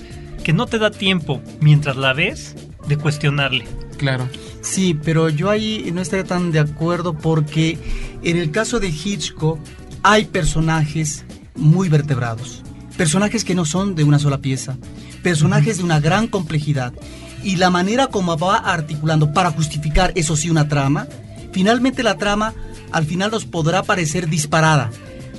Speaker 5: que no te da tiempo, mientras la ves, de cuestionarle.
Speaker 2: Claro.
Speaker 4: Sí, pero yo ahí no estaría tan de acuerdo porque en el caso de Hitchcock hay personajes muy vertebrados. Personajes que no son de una sola pieza. Personajes de una gran complejidad. Y la manera como va articulando para justificar, eso sí, una trama, finalmente la trama al final nos podrá parecer disparada,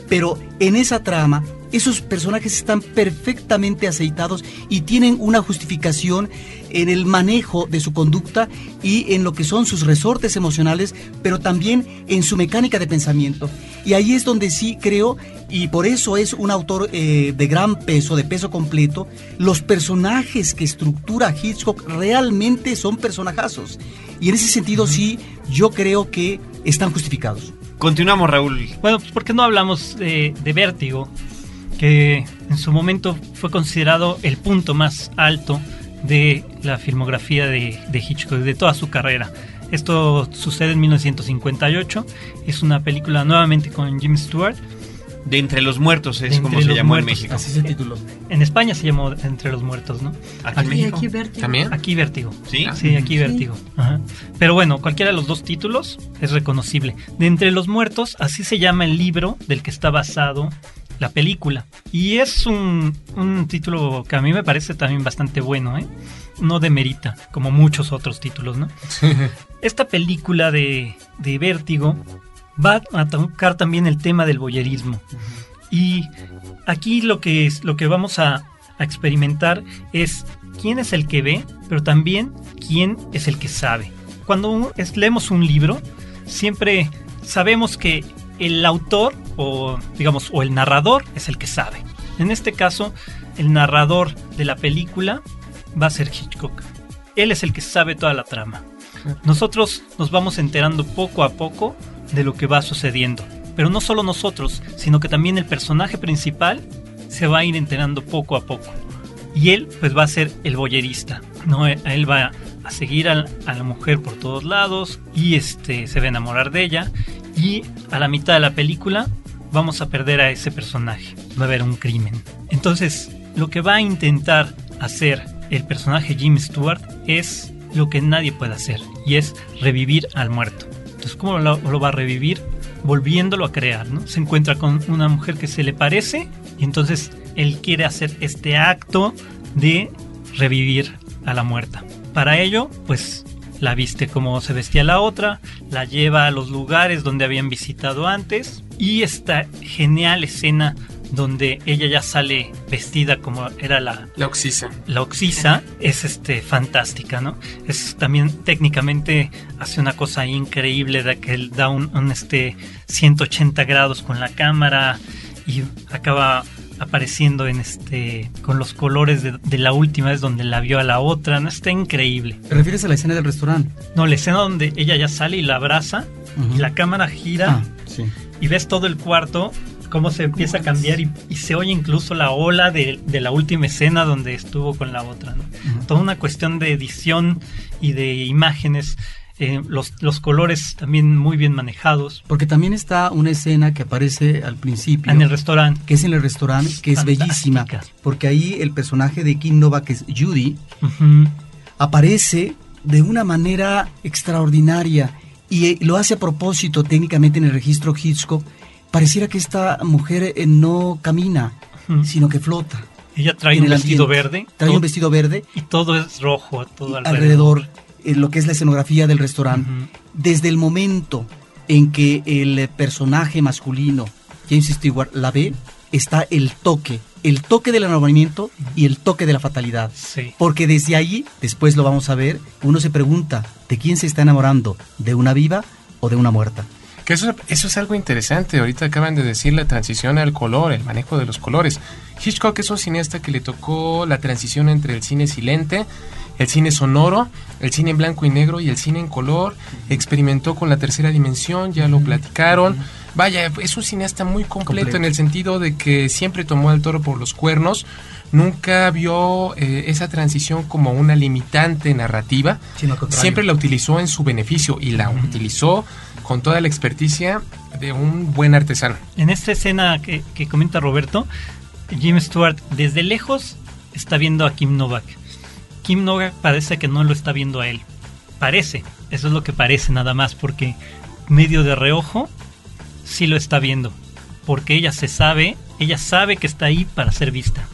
Speaker 4: pero en esa trama esos personajes están perfectamente aceitados y tienen una justificación en el manejo de su conducta y en lo que son sus resortes emocionales, pero también en su mecánica de pensamiento. Y ahí es donde sí creo, y por eso es un autor eh, de gran peso, de peso completo, los personajes que estructura Hitchcock realmente son personajazos. Y en ese sentido sí, yo creo que están justificados.
Speaker 1: Continuamos, Raúl.
Speaker 5: Bueno, pues ¿por qué no hablamos de, de Vértigo? Que en su momento fue considerado el punto más alto de la filmografía de, de Hitchcock, de toda su carrera. Esto sucede en 1958. Es una película nuevamente con Jim Stewart.
Speaker 1: De Entre los Muertos es como se llamó en. México.
Speaker 4: Así se tituló.
Speaker 5: En España se llamó Entre los Muertos, ¿no?
Speaker 1: ¿Aquí México?
Speaker 6: aquí Vértigo.
Speaker 2: ¿También?
Speaker 5: Aquí Vértigo.
Speaker 1: ¿Sí?
Speaker 5: Sí, aquí Vértigo. Ajá. Pero bueno, cualquiera de los dos títulos es reconocible. De Entre los Muertos, así se llama el libro del que está basado la película. Y es un, un título que a mí me parece también bastante bueno, ¿eh? No demerita, como muchos otros títulos, ¿no? Esta película de, de Vértigo va a tocar también el tema del boyerismo. Y aquí lo que, es, lo que vamos a, a experimentar es quién es el que ve, pero también quién es el que sabe. Cuando leemos un libro, siempre sabemos que el autor o digamos o el narrador es el que sabe. En este caso, el narrador de la película va a ser Hitchcock. Él es el que sabe toda la trama. Nosotros nos vamos enterando poco a poco de lo que va sucediendo. Pero no solo nosotros, sino que también el personaje principal se va a ir enterando poco a poco. Y él pues va a ser el boyerista, ¿no? Él va a seguir a, a la mujer por todos lados y este se va a enamorar de ella y a la mitad de la película vamos a perder a ese personaje. Va a haber un crimen. Entonces, lo que va a intentar hacer el personaje Jim Stewart es lo que nadie puede hacer y es revivir al muerto. Entonces, ¿cómo lo, va a revivir? Volviéndolo a crear, ¿no? Se encuentra con una mujer que se le parece y entonces él quiere hacer este acto de revivir a la muerta. Para ello, pues la viste como se vestía la otra, la lleva a los lugares donde habían visitado antes y esta genial escena donde ella ya sale vestida como era la,
Speaker 2: La Oxisa.
Speaker 5: la Oxisa es este fantástica, ¿no? Es también técnicamente hace una cosa increíble de que él da un, un, este 180 grados con la cámara y acaba apareciendo en este con los colores de, de la última vez donde la vio a la otra, no está increíble.
Speaker 4: ¿Te refieres a la escena del restaurante?
Speaker 5: No, la escena donde ella ya sale y la abraza
Speaker 4: Ujú.
Speaker 5: y la cámara gira
Speaker 4: Ah, sí.
Speaker 5: y ves todo el cuarto cómo se empieza a cambiar y, y se oye incluso la ola de, de la última escena donde estuvo con la otra. ¿no? Toda una cuestión de edición y de imágenes, eh, los, los colores también muy bien manejados.
Speaker 4: Porque también está una escena que aparece al principio.
Speaker 5: En el restaurante.
Speaker 4: Que es en el restaurante, que es bellísima. Porque ahí el personaje de Kim Nova, que es Judy, aparece de una manera extraordinaria y eh, lo hace a propósito técnicamente en el registro Hitchcock. Pareciera que esta mujer eh, no camina, sino que flota.
Speaker 5: Ella trae un vestido
Speaker 4: ambiente.
Speaker 5: verde.
Speaker 4: Trae
Speaker 5: todo-
Speaker 4: un vestido verde
Speaker 5: Y todo es rojo, todo alrededor.
Speaker 4: alrededor, en lo que es la escenografía del restaurante. Desde el momento en que el eh, personaje masculino, James Stewart, la ve, está el toque, el toque del enamoramiento y el toque de la fatalidad.
Speaker 5: Sí.
Speaker 4: Porque desde ahí, después lo vamos a ver, uno se pregunta, ¿de quién se está enamorando? ¿De una viva o de una muerta?
Speaker 2: Que eso, eso es algo interesante. Ahorita acaban de decir la transición al color, el manejo de los colores. Hitchcock es un cineasta que le tocó la transición entre el cine silente, el cine sonoro, el cine en blanco y negro y el cine en color. Experimentó con la tercera dimensión, ya lo platicaron. Vaya, es un cineasta muy completo,
Speaker 4: Completo.
Speaker 2: en el sentido de que siempre tomó al toro por los cuernos. Nunca vio eh, esa transición como una limitante narrativa.
Speaker 4: Sino.
Speaker 2: Siempre la utilizó en su beneficio y la utilizó con toda la experticia de un buen artesano.
Speaker 5: En esta escena que, que comenta Roberto, Jim Stewart desde lejos está viendo a Kim Novak. Kim Novak parece que no lo está viendo a él. Parece, eso es lo que parece nada más, porque medio de reojo sí lo está viendo. Porque ella se sabe, ella sabe que está ahí para ser vista.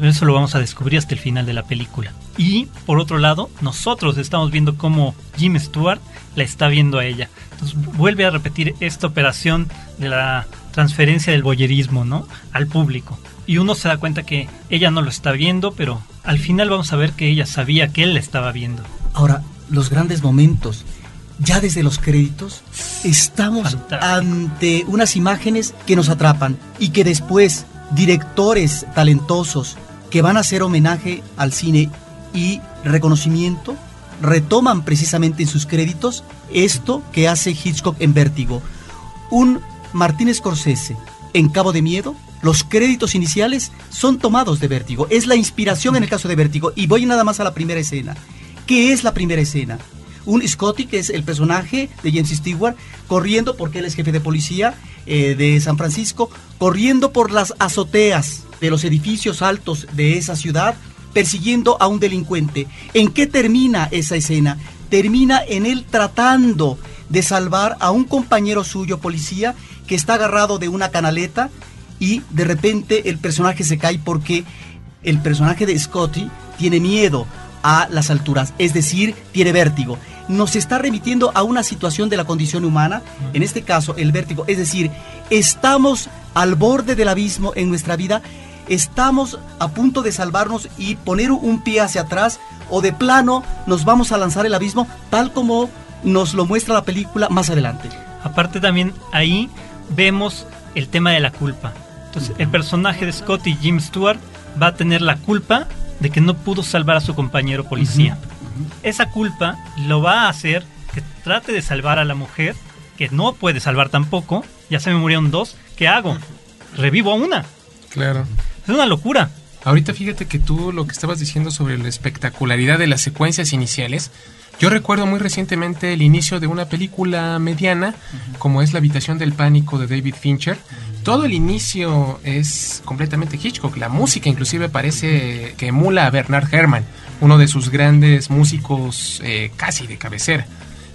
Speaker 5: Eso lo vamos a descubrir hasta el final de la película. Y por otro lado, nosotros estamos viendo cómo Jim Stewart la está viendo a ella. Entonces vuelve a repetir esta operación de la transferencia del boyerismo, ¿no? Al público. y uno se da cuenta que ella no lo está viendo, pero al final vamos a ver que ella sabía que él la estaba viendo.
Speaker 4: Ahora, los grandes momentos. Ya desde los créditos estamos ante unas imágenes que nos atrapan y que después directores talentosos que van a hacer homenaje al cine y reconocimiento retoman precisamente en sus créditos esto que hace Hitchcock en Vértigo. Un Martín Scorsese en Cabo de Miedo, los créditos iniciales son tomados de Vértigo. Es la inspiración en el caso de Vértigo. Y voy nada más a la primera escena. ¿Qué es la primera escena? Un Scotty, que es el personaje de James Stewart, corriendo, porque él es jefe de policía eh, de San Francisco, corriendo por las azoteas de los edificios altos de esa ciudad, persiguiendo a un delincuente. ¿En qué termina esa escena? Termina en él tratando de salvar a un compañero suyo policía que está agarrado de una canaleta y de repente el personaje se cae porque el personaje de Scotty tiene miedo a las alturas, es decir, tiene vértigo. Nos está remitiendo a una situación de la condición humana, en este caso el vértigo, es decir, estamos al borde del abismo en nuestra vida, estamos a punto de salvarnos y poner un pie hacia atrás o de plano nos vamos a lanzar el abismo tal como nos lo muestra la película más adelante.
Speaker 5: Aparte también ahí vemos el tema de la culpa. Entonces, el personaje de Scott y Jim Stewart va a tener la culpa de que no pudo salvar a su compañero policía. Esa culpa lo va a hacer que trate de salvar a la mujer, que no puede salvar tampoco. Ya se me murieron dos. ¿Qué hago? Revivo a una.
Speaker 2: Claro.
Speaker 5: Es una locura.
Speaker 2: Ahorita fíjate que tú lo que estabas diciendo sobre la espectacularidad de las secuencias iniciales, yo recuerdo muy recientemente el inicio de una película mediana, como es La habitación del pánico de David Fincher. Todo el inicio es completamente Hitchcock. La música inclusive parece que emula a Bernard Herrmann, uno de sus grandes músicos eh, casi de cabecera.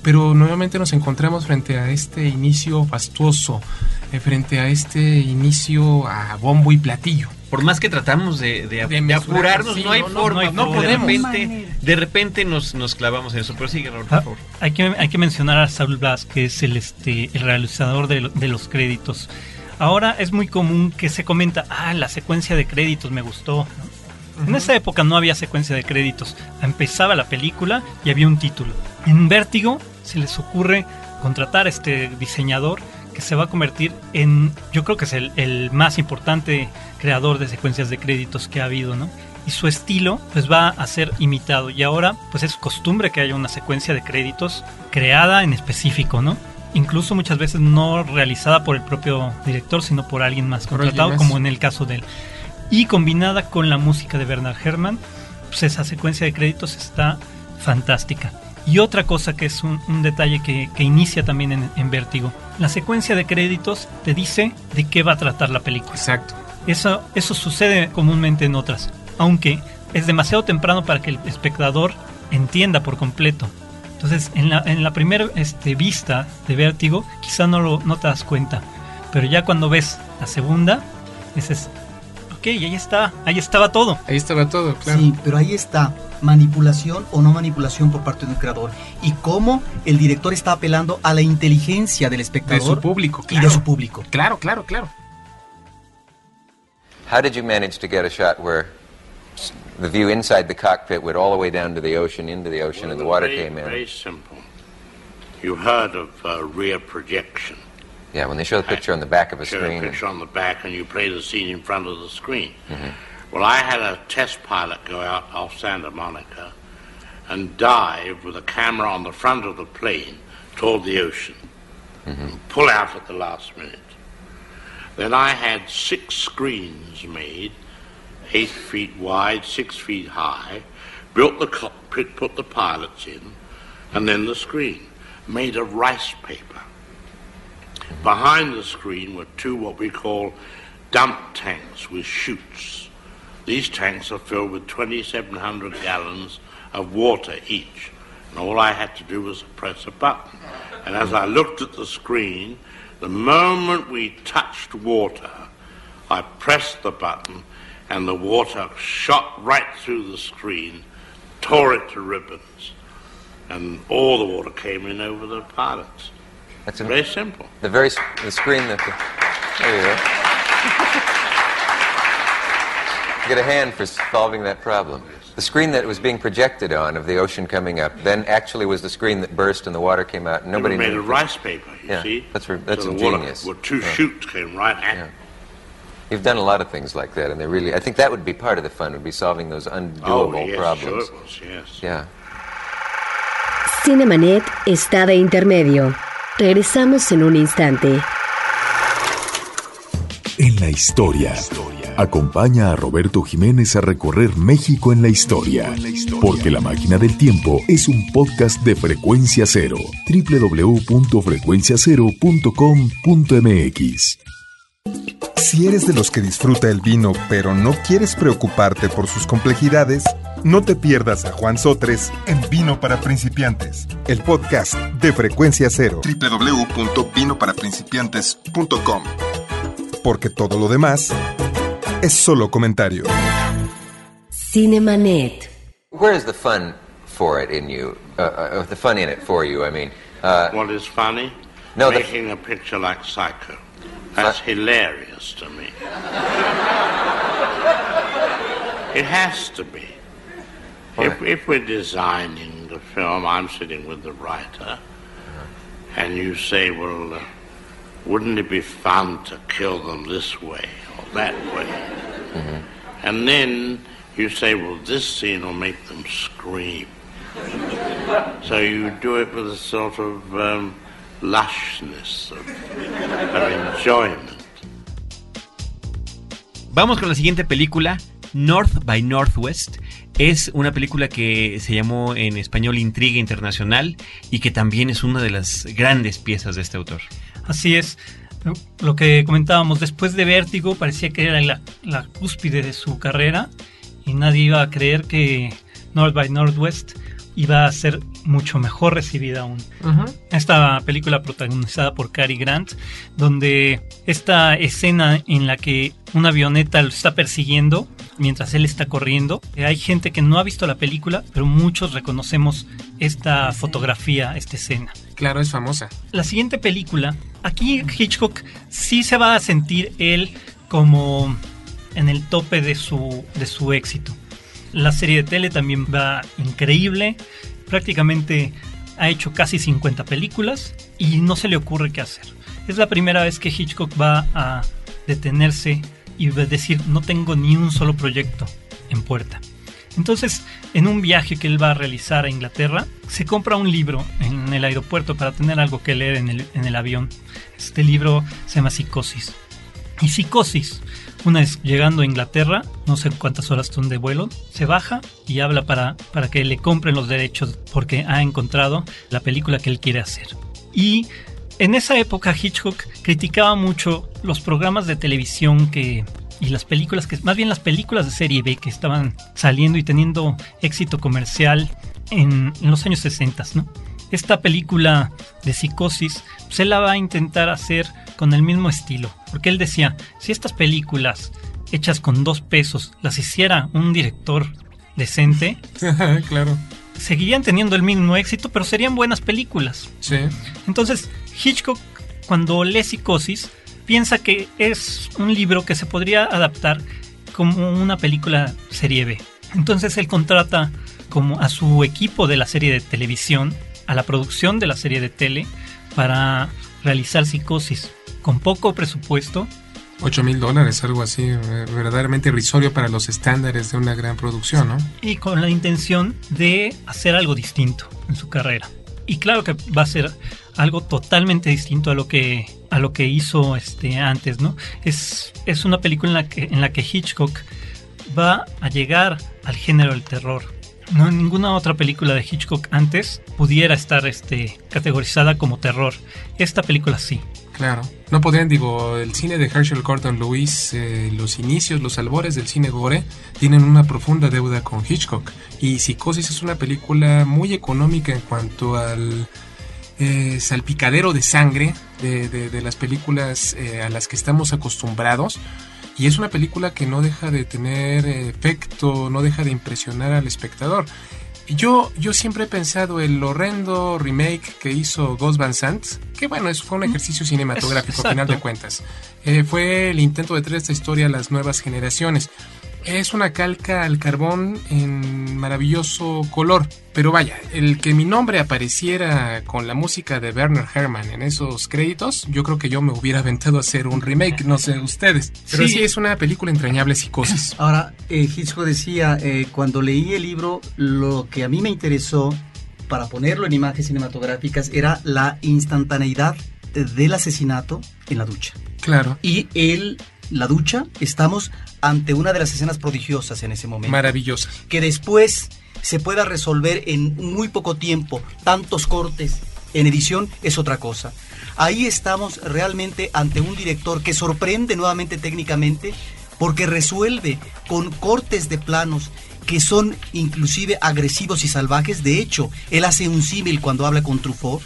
Speaker 2: Pero nuevamente nos encontramos frente a este inicio fastuoso, eh, frente a este inicio a bombo y platillo
Speaker 1: por más que tratamos de, de, apurarnos, no hay forma. No, podemos. De repente, de repente nos, nos, clavamos en eso. Pero sigue, Raúl, por ah, favor.
Speaker 5: Hay que, hay que mencionar a Saul Blas, que es el, este, el realizador de, de, los créditos. Ahora es muy común que se comenta, ah, la secuencia de créditos me gustó. En esa época no había secuencia de créditos. Empezaba la película y había un título. En Vértigo se les ocurre contratar a este diseñador que se va a convertir en, yo creo que es el, el más importante creador de secuencias de créditos que ha habido, ¿no? Y su estilo pues va a ser imitado y ahora pues es costumbre que haya una secuencia de créditos creada en específico, ¿no? Incluso muchas veces no realizada por el propio director, sino por alguien más contratado, como en el caso de él. Y combinada con la música de Bernard Herrmann, pues esa secuencia de créditos está fantástica. Y otra cosa que es un, detalle que, inicia también en, en Vértigo. La secuencia de créditos te dice de qué va a tratar la película.
Speaker 2: Exacto.
Speaker 5: Eso, eso sucede comúnmente en otras, aunque es demasiado temprano para que el espectador entienda por completo. Entonces, en la, en la primera este, vista de vértigo, quizá no, lo, no te das cuenta, pero ya cuando ves la segunda, dices, ok, ahí está, ahí estaba todo.
Speaker 2: Ahí estaba todo, claro.
Speaker 4: Sí, pero ahí está manipulación o no manipulación por parte de un creador y cómo el director está apelando a la inteligencia del espectador
Speaker 2: de su público
Speaker 4: y de su público.
Speaker 2: Claro, claro, claro.
Speaker 7: How did you manage to get a shot where the view inside the cockpit went all the way down to the ocean, into the ocean, well, and the water
Speaker 8: very,
Speaker 7: came in?
Speaker 8: Very simple. You heard of uh, rear projection.
Speaker 7: Yeah, when they show the picture on the back of a
Speaker 8: show
Speaker 7: screen.
Speaker 8: a picture on the back, and you play the scene in front of the screen. Mm-hmm. Well, I had a test pilot go out off Santa Monica and dive with a camera on the front of the plane toward the ocean mm-hmm. and pull out at the last minute. Then I had six screens made, eight feet wide, six feet high, built the cockpit, put the pilots in, and then the screen, made of rice paper. Behind the screen were two what we call dump tanks with chutes. These tanks are filled with 2,700 gallons of water each. And all I had to do was press a button. And as I looked at the screen, the moment we touched water, I pressed the button and the water shot right through the screen, tore it to ribbons, and all the water came in over the pilots. That's very simple.
Speaker 7: The very the screen that. The, there you go. Get a hand for solving that problem. The screen that was being projected on of the ocean coming up then actually was the screen that burst and the water came out. And nobody
Speaker 8: it was made
Speaker 7: knew.
Speaker 8: of rice paper, you
Speaker 7: yeah,
Speaker 8: see.
Speaker 7: that's re- that's
Speaker 8: so the water-
Speaker 7: ingenious.
Speaker 8: Well, two
Speaker 7: Yeah.
Speaker 8: shoots came right at
Speaker 7: You've done a lot of things like that, and they really. I think that would be part of the fun. Would be solving those undoable
Speaker 8: Oh, yes,
Speaker 7: problems.
Speaker 8: sure it was, yes.
Speaker 7: Yeah.
Speaker 3: Cinemanet está de intermedio. Regresamos en un instante.
Speaker 9: En la historia. Acompaña a Roberto Jiménez a recorrer México en la historia. Porque La Máquina del Tiempo es un podcast de frecuencia cero. www.frecuenciacero.com.mx.
Speaker 13: Si eres de los que disfruta el vino pero no quieres preocuparte por sus complejidades, no te pierdas a Juan Sotres en Vino para Principiantes, el podcast de Frecuencia Cero. www.vinoparaprincipiantes.com Porque todo lo demás es solo comentario.
Speaker 3: Cinemanet.
Speaker 7: Where's the fun for it in you? Uh, uh, the fun in it for you, I mean. Uh,
Speaker 8: What is funny?
Speaker 7: No,
Speaker 8: Making a picture like Psycho. That's hilarious to me. it has to be. If, if we're designing the film, I'm sitting with the writer, and you say, well, uh, wouldn't it be fun to kill them this way or that way? And then you say, well, this scene will make them scream. so you do it with a sort of um, lushness of, of enjoyment.
Speaker 1: Vamos con la siguiente película, North by Northwest. Es una película que se llamó en español Intriga Internacional y que también es una de las grandes piezas de este autor.
Speaker 5: Así es. Lo que comentábamos, después de Vértigo parecía que era la, la cúspide de su carrera y nadie iba a creer que North by Northwest iba a ser mucho mejor recibida aún. Esta película protagonizada por Cary Grant, donde esta escena en la que una avioneta lo está persiguiendo mientras él está corriendo, eh, hay gente que no ha visto la película, pero muchos reconocemos esta fotografía, esta escena.
Speaker 2: Claro, es famosa.
Speaker 5: La siguiente película, aquí Hitchcock sí se va a sentir él como en el tope de su, de su éxito. La serie de tele también va increíble. Prácticamente ha hecho casi 50 películas y no se le ocurre qué hacer. Es la primera vez que Hitchcock va a detenerse y decir no tengo ni un solo proyecto en puerta. Entonces, en un viaje que él va a realizar a Inglaterra, se compra un libro en el aeropuerto para tener algo que leer en el, avión. Este libro se llama Psicosis. Y Psicosis, una vez llegando a Inglaterra, no sé cuántas horas son de vuelo, se baja y habla para, para que le compren los derechos porque ha encontrado la película que él quiere hacer. Y en esa época Hitchcock criticaba mucho los programas de televisión que y las películas que más bien las películas de serie B que estaban saliendo y teniendo éxito comercial en, en los años 60, ¿no? Esta película de psicosis se la va a intentar hacer con el mismo estilo, porque él decía, si estas películas hechas con dos pesos las hiciera un director decente,
Speaker 2: claro.
Speaker 5: seguirían teniendo el mismo éxito, pero serían buenas películas.
Speaker 2: Sí.
Speaker 5: Entonces, Hitchcock, cuando lee Psicosis, piensa que es un libro que se podría adaptar como una película serie B. Entonces él contrata como a su equipo de la serie de televisión, a la producción de la serie de tele, para realizar Psicosis. Con poco presupuesto,
Speaker 2: 8 mil dólares, algo así, eh, verdaderamente irrisorio para los estándares de una gran producción, ¿no?
Speaker 5: y con la intención de hacer algo distinto en su carrera. Y claro que va a ser algo totalmente distinto a lo que a lo que hizo este antes, ¿no? Es, es una película en la que en la que Hitchcock va a llegar al género del terror. No ninguna otra película de Hitchcock antes pudiera estar este categorizada como terror. Esta película sí.
Speaker 2: Claro. No podrían, digo, el cine de Herschel Gordon Lewis, eh, los inicios, los albores del cine gore, tienen una profunda deuda con Hitchcock. Y Psicosis es una película muy económica en cuanto al eh, salpicadero de sangre de, de- de las películas eh, a las que estamos acostumbrados. Y es una película que no deja de tener eh, efecto, no deja de impresionar al espectador. Yo, yo siempre he pensado el horrendo remake que hizo Ghost Van Sant, que bueno, eso fue un ejercicio cinematográfico,
Speaker 5: Es-
Speaker 2: a final de cuentas. Eh, fue el intento de traer esta historia a las nuevas generaciones. Es una calca al carbón en maravilloso color. Pero vaya, el que mi nombre apareciera con la música de Werner Herrmann en esos créditos, yo creo que yo me hubiera aventado a hacer un remake, no sé ustedes. Pero sí, es una película entrañable psicosis.
Speaker 4: Ahora, eh, Hitchcock decía, eh, cuando leí el libro, lo que a mí me interesó para ponerlo en imágenes cinematográficas era la instantaneidad del asesinato en la ducha.
Speaker 2: Claro.
Speaker 4: Y él, la ducha, estamos ante una de las escenas prodigiosas en ese momento.
Speaker 2: Maravillosa.
Speaker 4: Que después se pueda resolver en muy poco tiempo, tantos cortes en edición es otra cosa. Ahí estamos realmente ante un director que sorprende nuevamente técnicamente porque resuelve con cortes de planos que son inclusive agresivos y salvajes. De hecho, él hace un símil cuando habla con Truffaut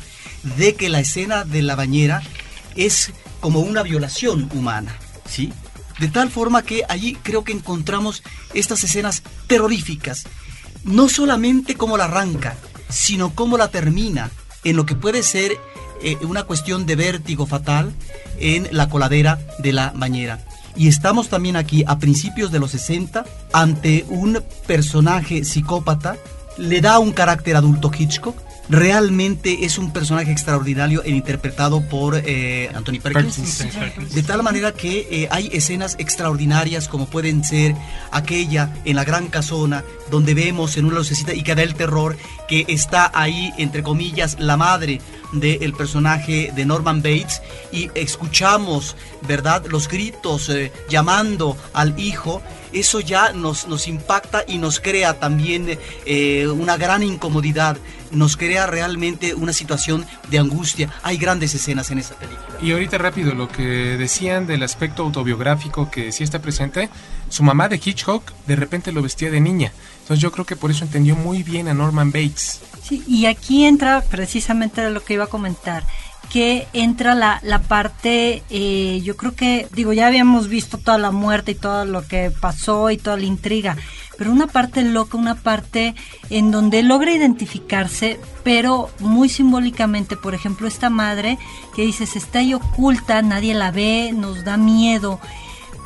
Speaker 4: de que la escena de la bañera es como una violación humana, ¿sí? De tal forma que allí creo que encontramos estas escenas terroríficas, no solamente cómo la arranca, sino cómo la termina, en lo que puede ser eh, una cuestión de vértigo fatal en la coladera de la bañera. Y estamos también aquí a principios de los 60 ante un personaje psicópata, le da un carácter adulto Hitchcock, realmente es un personaje extraordinario e interpretado por eh, Anthony Perkins. De tal manera que eh, hay escenas extraordinarias como pueden ser aquella en la gran casona donde vemos en una lucecita y que da el terror que está ahí, entre comillas, la madre del personaje de Norman Bates y escuchamos, ¿verdad?, los gritos eh, llamando al hijo, eso ya nos, nos impacta y nos crea también eh, una gran incomodidad, nos crea realmente una situación de angustia. Hay grandes escenas en esa película.
Speaker 2: Y ahorita rápido, lo que decían del aspecto autobiográfico que sí está presente, su mamá de Hitchcock de repente lo vestía de niña. Entonces yo creo que por eso entendió muy bien a Norman Bates.
Speaker 6: Sí, y aquí entra precisamente lo que iba a comentar, que entra la, la parte, eh, yo creo que, digo, ya habíamos visto toda la muerte y todo lo que pasó y toda la intriga, pero una parte loca, una parte en donde logra identificarse, pero muy simbólicamente, por ejemplo, esta madre que dices, está ahí oculta, nadie la ve, nos da miedo,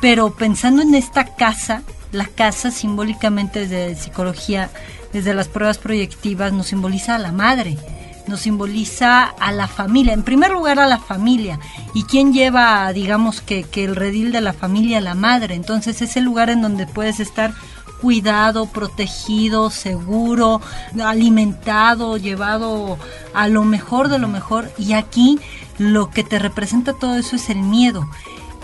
Speaker 6: pero pensando en esta casa, la casa simbólicamente desde psicología, desde las pruebas proyectivas, nos simboliza a la madre, nos simboliza a la familia, en primer lugar a la familia. ¿Y quién lleva, digamos, que, que el redil de la familia? La madre. Entonces es el lugar en donde puedes estar cuidado, protegido, seguro, alimentado, llevado a lo mejor de lo mejor. Y aquí lo que te representa todo eso es el miedo.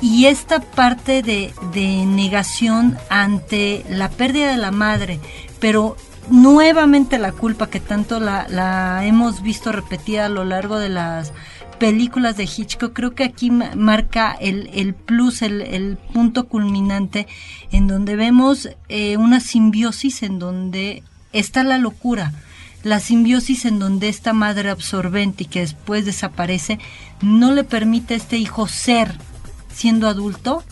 Speaker 6: Y esta parte de, de negación ante la pérdida de la madre, pero nuevamente la culpa que tanto la, la, hemos visto repetida a lo largo de las películas de Hitchcock, creo que aquí marca el, el plus, el, el, punto culminante, en donde vemos eh, una simbiosis en donde está la locura, la simbiosis en donde esta madre absorbente y que después desaparece, no le permite a este hijo ser siendo adulto,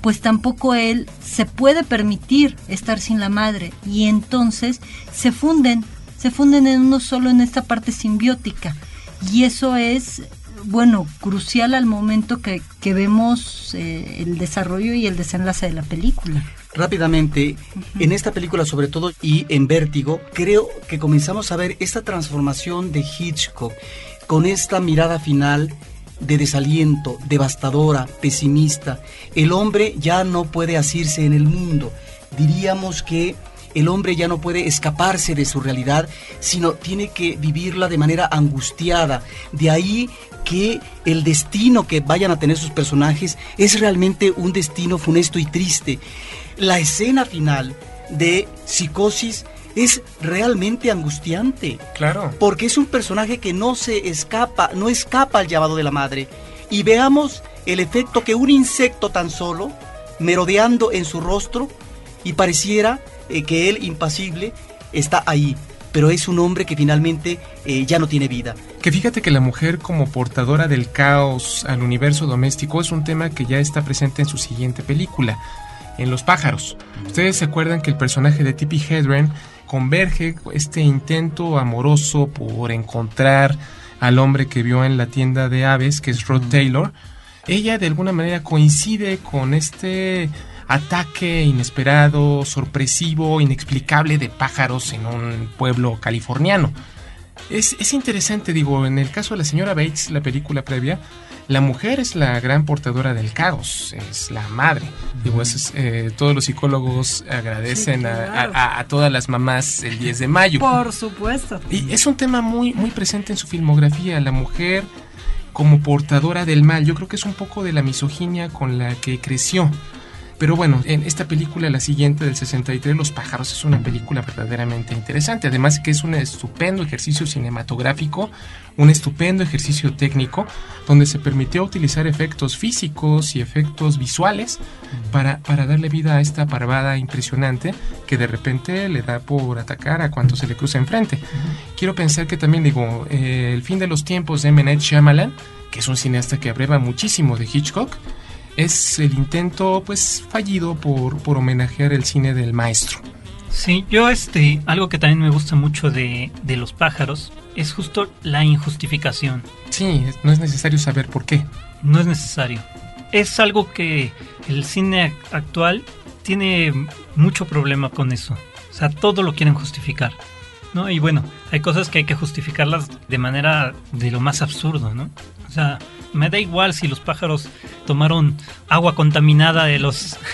Speaker 6: pues tampoco él se puede permitir estar sin la madre y entonces se funden, se funden en uno solo en esta parte simbiótica. Y eso es bueno, crucial al momento que, que vemos eh, el desarrollo y el desenlace de la película.
Speaker 4: Rápidamente, uh -huh. en esta película sobre todo y en Vértigo, creo que comenzamos a ver esta transformación de Hitchcock con esta mirada final de desaliento, devastadora, pesimista. El hombre ya no puede asirse en el mundo. Diríamos que el hombre ya no puede escaparse de su realidad, sino tiene que vivirla de manera angustiada. De ahí que el destino que vayan a tener sus personajes es realmente un destino funesto y triste. La escena final de Psicosis es realmente angustiante.
Speaker 2: Claro.
Speaker 4: Porque es un personaje que no se escapa, no escapa al llamado de la madre. Y veamos el efecto que un insecto tan solo, merodeando en su rostro, y pareciera eh, que él, impasible, está ahí. Pero es un hombre que finalmente eh, ya no tiene vida.
Speaker 2: Que fíjate que la mujer como portadora del caos al universo doméstico es un tema que ya está presente en su siguiente película, en Los pájaros. Ustedes se acuerdan que el personaje de Tippi Hedren converge este intento amoroso por encontrar al hombre que vio en la tienda de aves, que es Rod Taylor. Ella de alguna manera coincide con este ataque inesperado, sorpresivo, inexplicable de pájaros en un pueblo californiano. Es, es interesante, digo, en el caso de la señora Bates, la película previa, la mujer es la gran portadora del caos, es la madre. Digo, eh, todos los psicólogos agradecen a, todas las mamás el 10 de mayo.
Speaker 6: Por supuesto.
Speaker 2: Y es un tema muy, muy presente en su filmografía, la mujer como portadora del mal. Yo creo que es un poco de la misoginia con la que creció. Pero bueno, en esta película, la siguiente del 63, Los pájaros, es una película verdaderamente interesante. Además que es un estupendo ejercicio cinematográfico, un estupendo ejercicio técnico, donde se permitió utilizar efectos físicos y efectos visuales para, para darle vida a esta parvada impresionante que de repente le da por atacar a cuanto se le cruza enfrente. Quiero pensar que también digo, eh, el fin de los tiempos de M. Night Shyamalan, que es un cineasta que abreva muchísimo de Hitchcock, es el intento pues fallido por, por homenajear el cine del maestro.
Speaker 5: Sí, yo este, algo que también me gusta mucho de, de los pájaros es justo la injustificación.
Speaker 2: Sí, no es necesario saber por qué.
Speaker 5: No es necesario. Es algo que el cine actual tiene mucho problema con eso. O sea, todo lo quieren justificar. ¿no? Y bueno, hay cosas que hay que justificarlas de manera de lo más absurdo, ¿no? O sea, me da igual si los pájaros tomaron agua contaminada de los...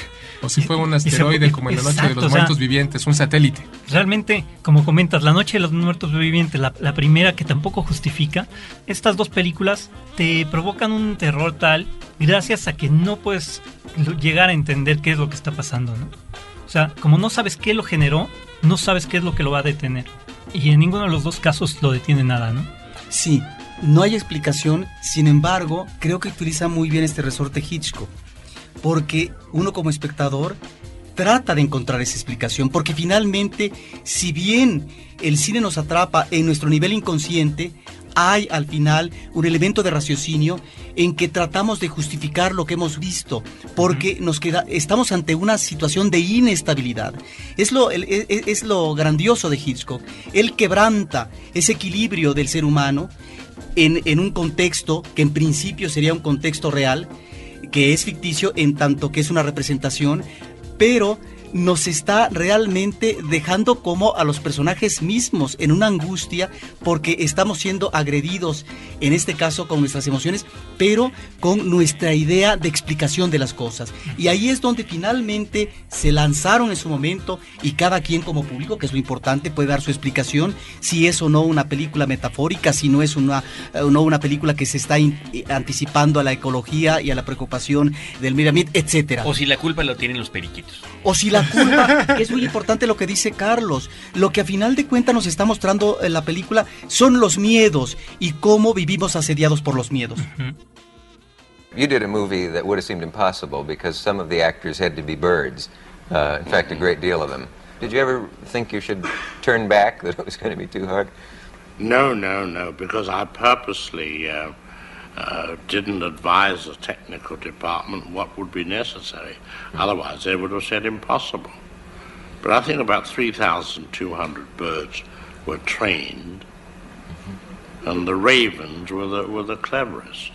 Speaker 2: O si fue un asteroide como en la Noche de los Muertos Vivientes, un satélite.
Speaker 5: Realmente, como comentas, La Noche de los Muertos Vivientes, la, primera que tampoco justifica, estas dos películas te provocan un terror tal gracias a que no puedes llegar a entender qué es lo que está pasando, ¿no? O sea, como no sabes qué lo generó, no sabes qué es lo que lo va a detener. Y en ninguno de los dos casos lo detiene nada, ¿no?
Speaker 4: Sí, no hay explicación, sin embargo, creo que utiliza muy bien este resorte Hitchcock, porque uno como espectador trata de encontrar esa explicación, porque finalmente, si bien el cine nos atrapa en nuestro nivel inconsciente, hay al final un elemento de raciocinio en que tratamos de justificar lo que hemos visto, porque nos queda, estamos ante una situación de inestabilidad. Es lo, es lo grandioso de Hitchcock. Él quebranta ese equilibrio del ser humano en, un contexto que en principio sería un contexto real, que es ficticio en tanto que es una representación, pero nos está realmente dejando como a los personajes mismos en una angustia porque estamos siendo agredidos, en este caso con nuestras emociones, pero con nuestra idea de explicación de las cosas. Y ahí es donde finalmente se lanzaron en su momento y cada quien como público, que es lo importante, puede dar su explicación, si es o no una película metafórica, si no es una, eh, no una película que se está anticipando a la ecología y a la preocupación del medio ambiente, etcétera.
Speaker 1: O si la culpa lo tienen los periquitos.
Speaker 4: O si la culpa, es muy importante lo que dice Carlos. Lo que a final de cuentas nos está mostrando en la película son los miedos y cómo vivimos asediados por los miedos.
Speaker 7: You did a movie that would have seemed impossible because some of the actors had to be birds. Uh, in fact, a great deal of them. Did you ever think you should turn back, that it was going to be too hard?
Speaker 8: No, no, no, because I purposely uh, uh, didn't advise the technical department what would be necessary. Otherwise, they would have said impossible. But I think about 3,200 birds were trained, and the ravens were the, were the cleverest.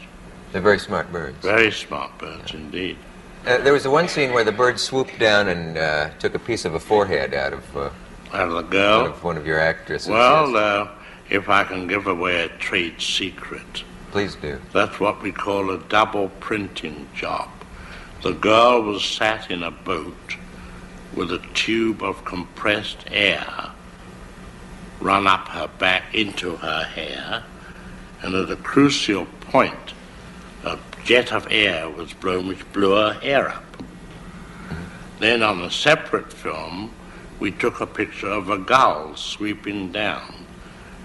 Speaker 7: They're very smart birds.
Speaker 8: Very smart birds, yeah. indeed.
Speaker 7: Uh, there was the one scene where the bird swooped down and uh, took a piece of a forehead out of, uh,
Speaker 8: out of the girl.
Speaker 7: Out of one of your actresses.
Speaker 8: Well, uh, if I can give away a trade secret,
Speaker 7: Please do.
Speaker 8: That's what we call a double printing job. The girl was sat in a boat with a tube of compressed air run up her back into her hair, and at a crucial point, a jet of air was blown which blew her hair up. Then on a separate film, we took a picture of a gull sweeping down,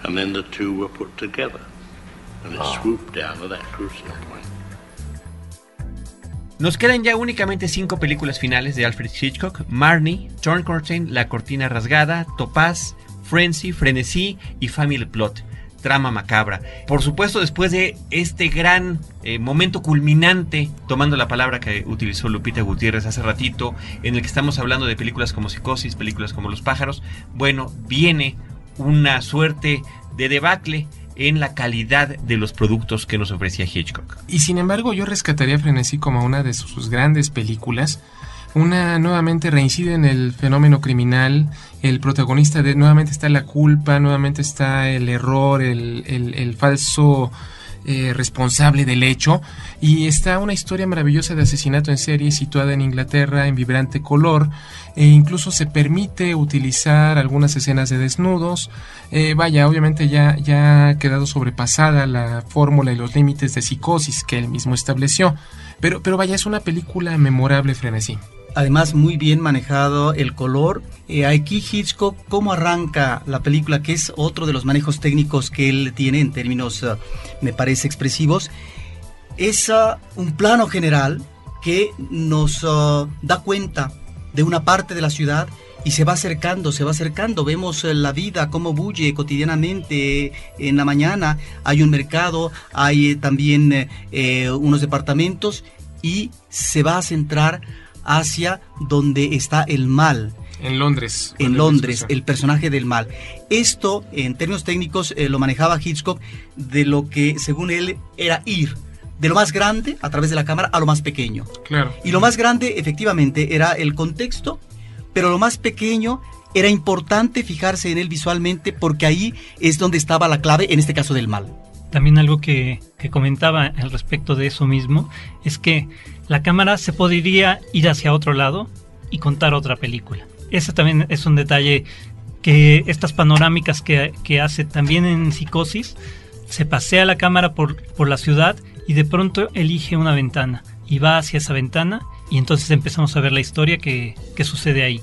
Speaker 8: and then the two were put together.
Speaker 1: Nos quedan ya únicamente cinco películas finales de Alfred Hitchcock: Marnie, Torn Curtain, La Cortina Rasgada, Topaz, Frenzy, Frenesí y Family Plot. Trama macabra. Por supuesto, después de este gran eh, momento culminante, tomando la palabra que utilizó Lupita Gutiérrez hace ratito, en el que estamos hablando de películas como Psicosis, películas como Los pájaros, bueno, viene una suerte de debacle en la calidad de los productos que nos ofrecía Hitchcock.
Speaker 2: Y sin embargo, yo rescataría Frenesí como una de sus grandes películas una nuevamente reincide en el fenómeno criminal, el protagonista de, nuevamente está la culpa, nuevamente está el error, el, el falso eh, responsable del hecho. Y está una historia maravillosa de asesinato en serie situada en Inglaterra en vibrante color e incluso se permite utilizar algunas escenas de desnudos. Eh, vaya obviamente ya, ya ha quedado sobrepasada la fórmula y los límites de psicosis que él mismo estableció. Pero, pero vaya es una película memorable frenesí
Speaker 4: además muy bien manejado el color. Eh, aquí Hitchcock, cómo arranca la película, que es otro de los manejos técnicos que él tiene en términos, uh, me parece, expresivos, es uh, un plano general que nos uh, da cuenta de una parte de la ciudad y se va acercando, se va acercando. Vemos eh, la vida, cómo bulle cotidianamente en la mañana. Hay un mercado, hay eh, también eh, unos departamentos y se va a centrar hacia donde está el mal.
Speaker 2: En Londres.
Speaker 4: En Londres, el personaje del mal. Esto, en términos técnicos, eh, lo manejaba Hitchcock de lo que, según él, era ir de lo más grande a través de la cámara a lo más pequeño.
Speaker 2: Claro.
Speaker 4: Y lo más grande, efectivamente, era el contexto, pero lo más pequeño era importante fijarse en él visualmente porque ahí es donde estaba la clave, en este caso del mal.
Speaker 5: También algo que, que comentaba al respecto de eso mismo es que la cámara se podría ir hacia otro lado y contar otra película. Ese también es un detalle que estas panorámicas que, hace también en Psicosis, se pasea la cámara por, por la ciudad y de pronto elige una ventana y va hacia esa ventana y entonces empezamos a ver la historia que, sucede ahí.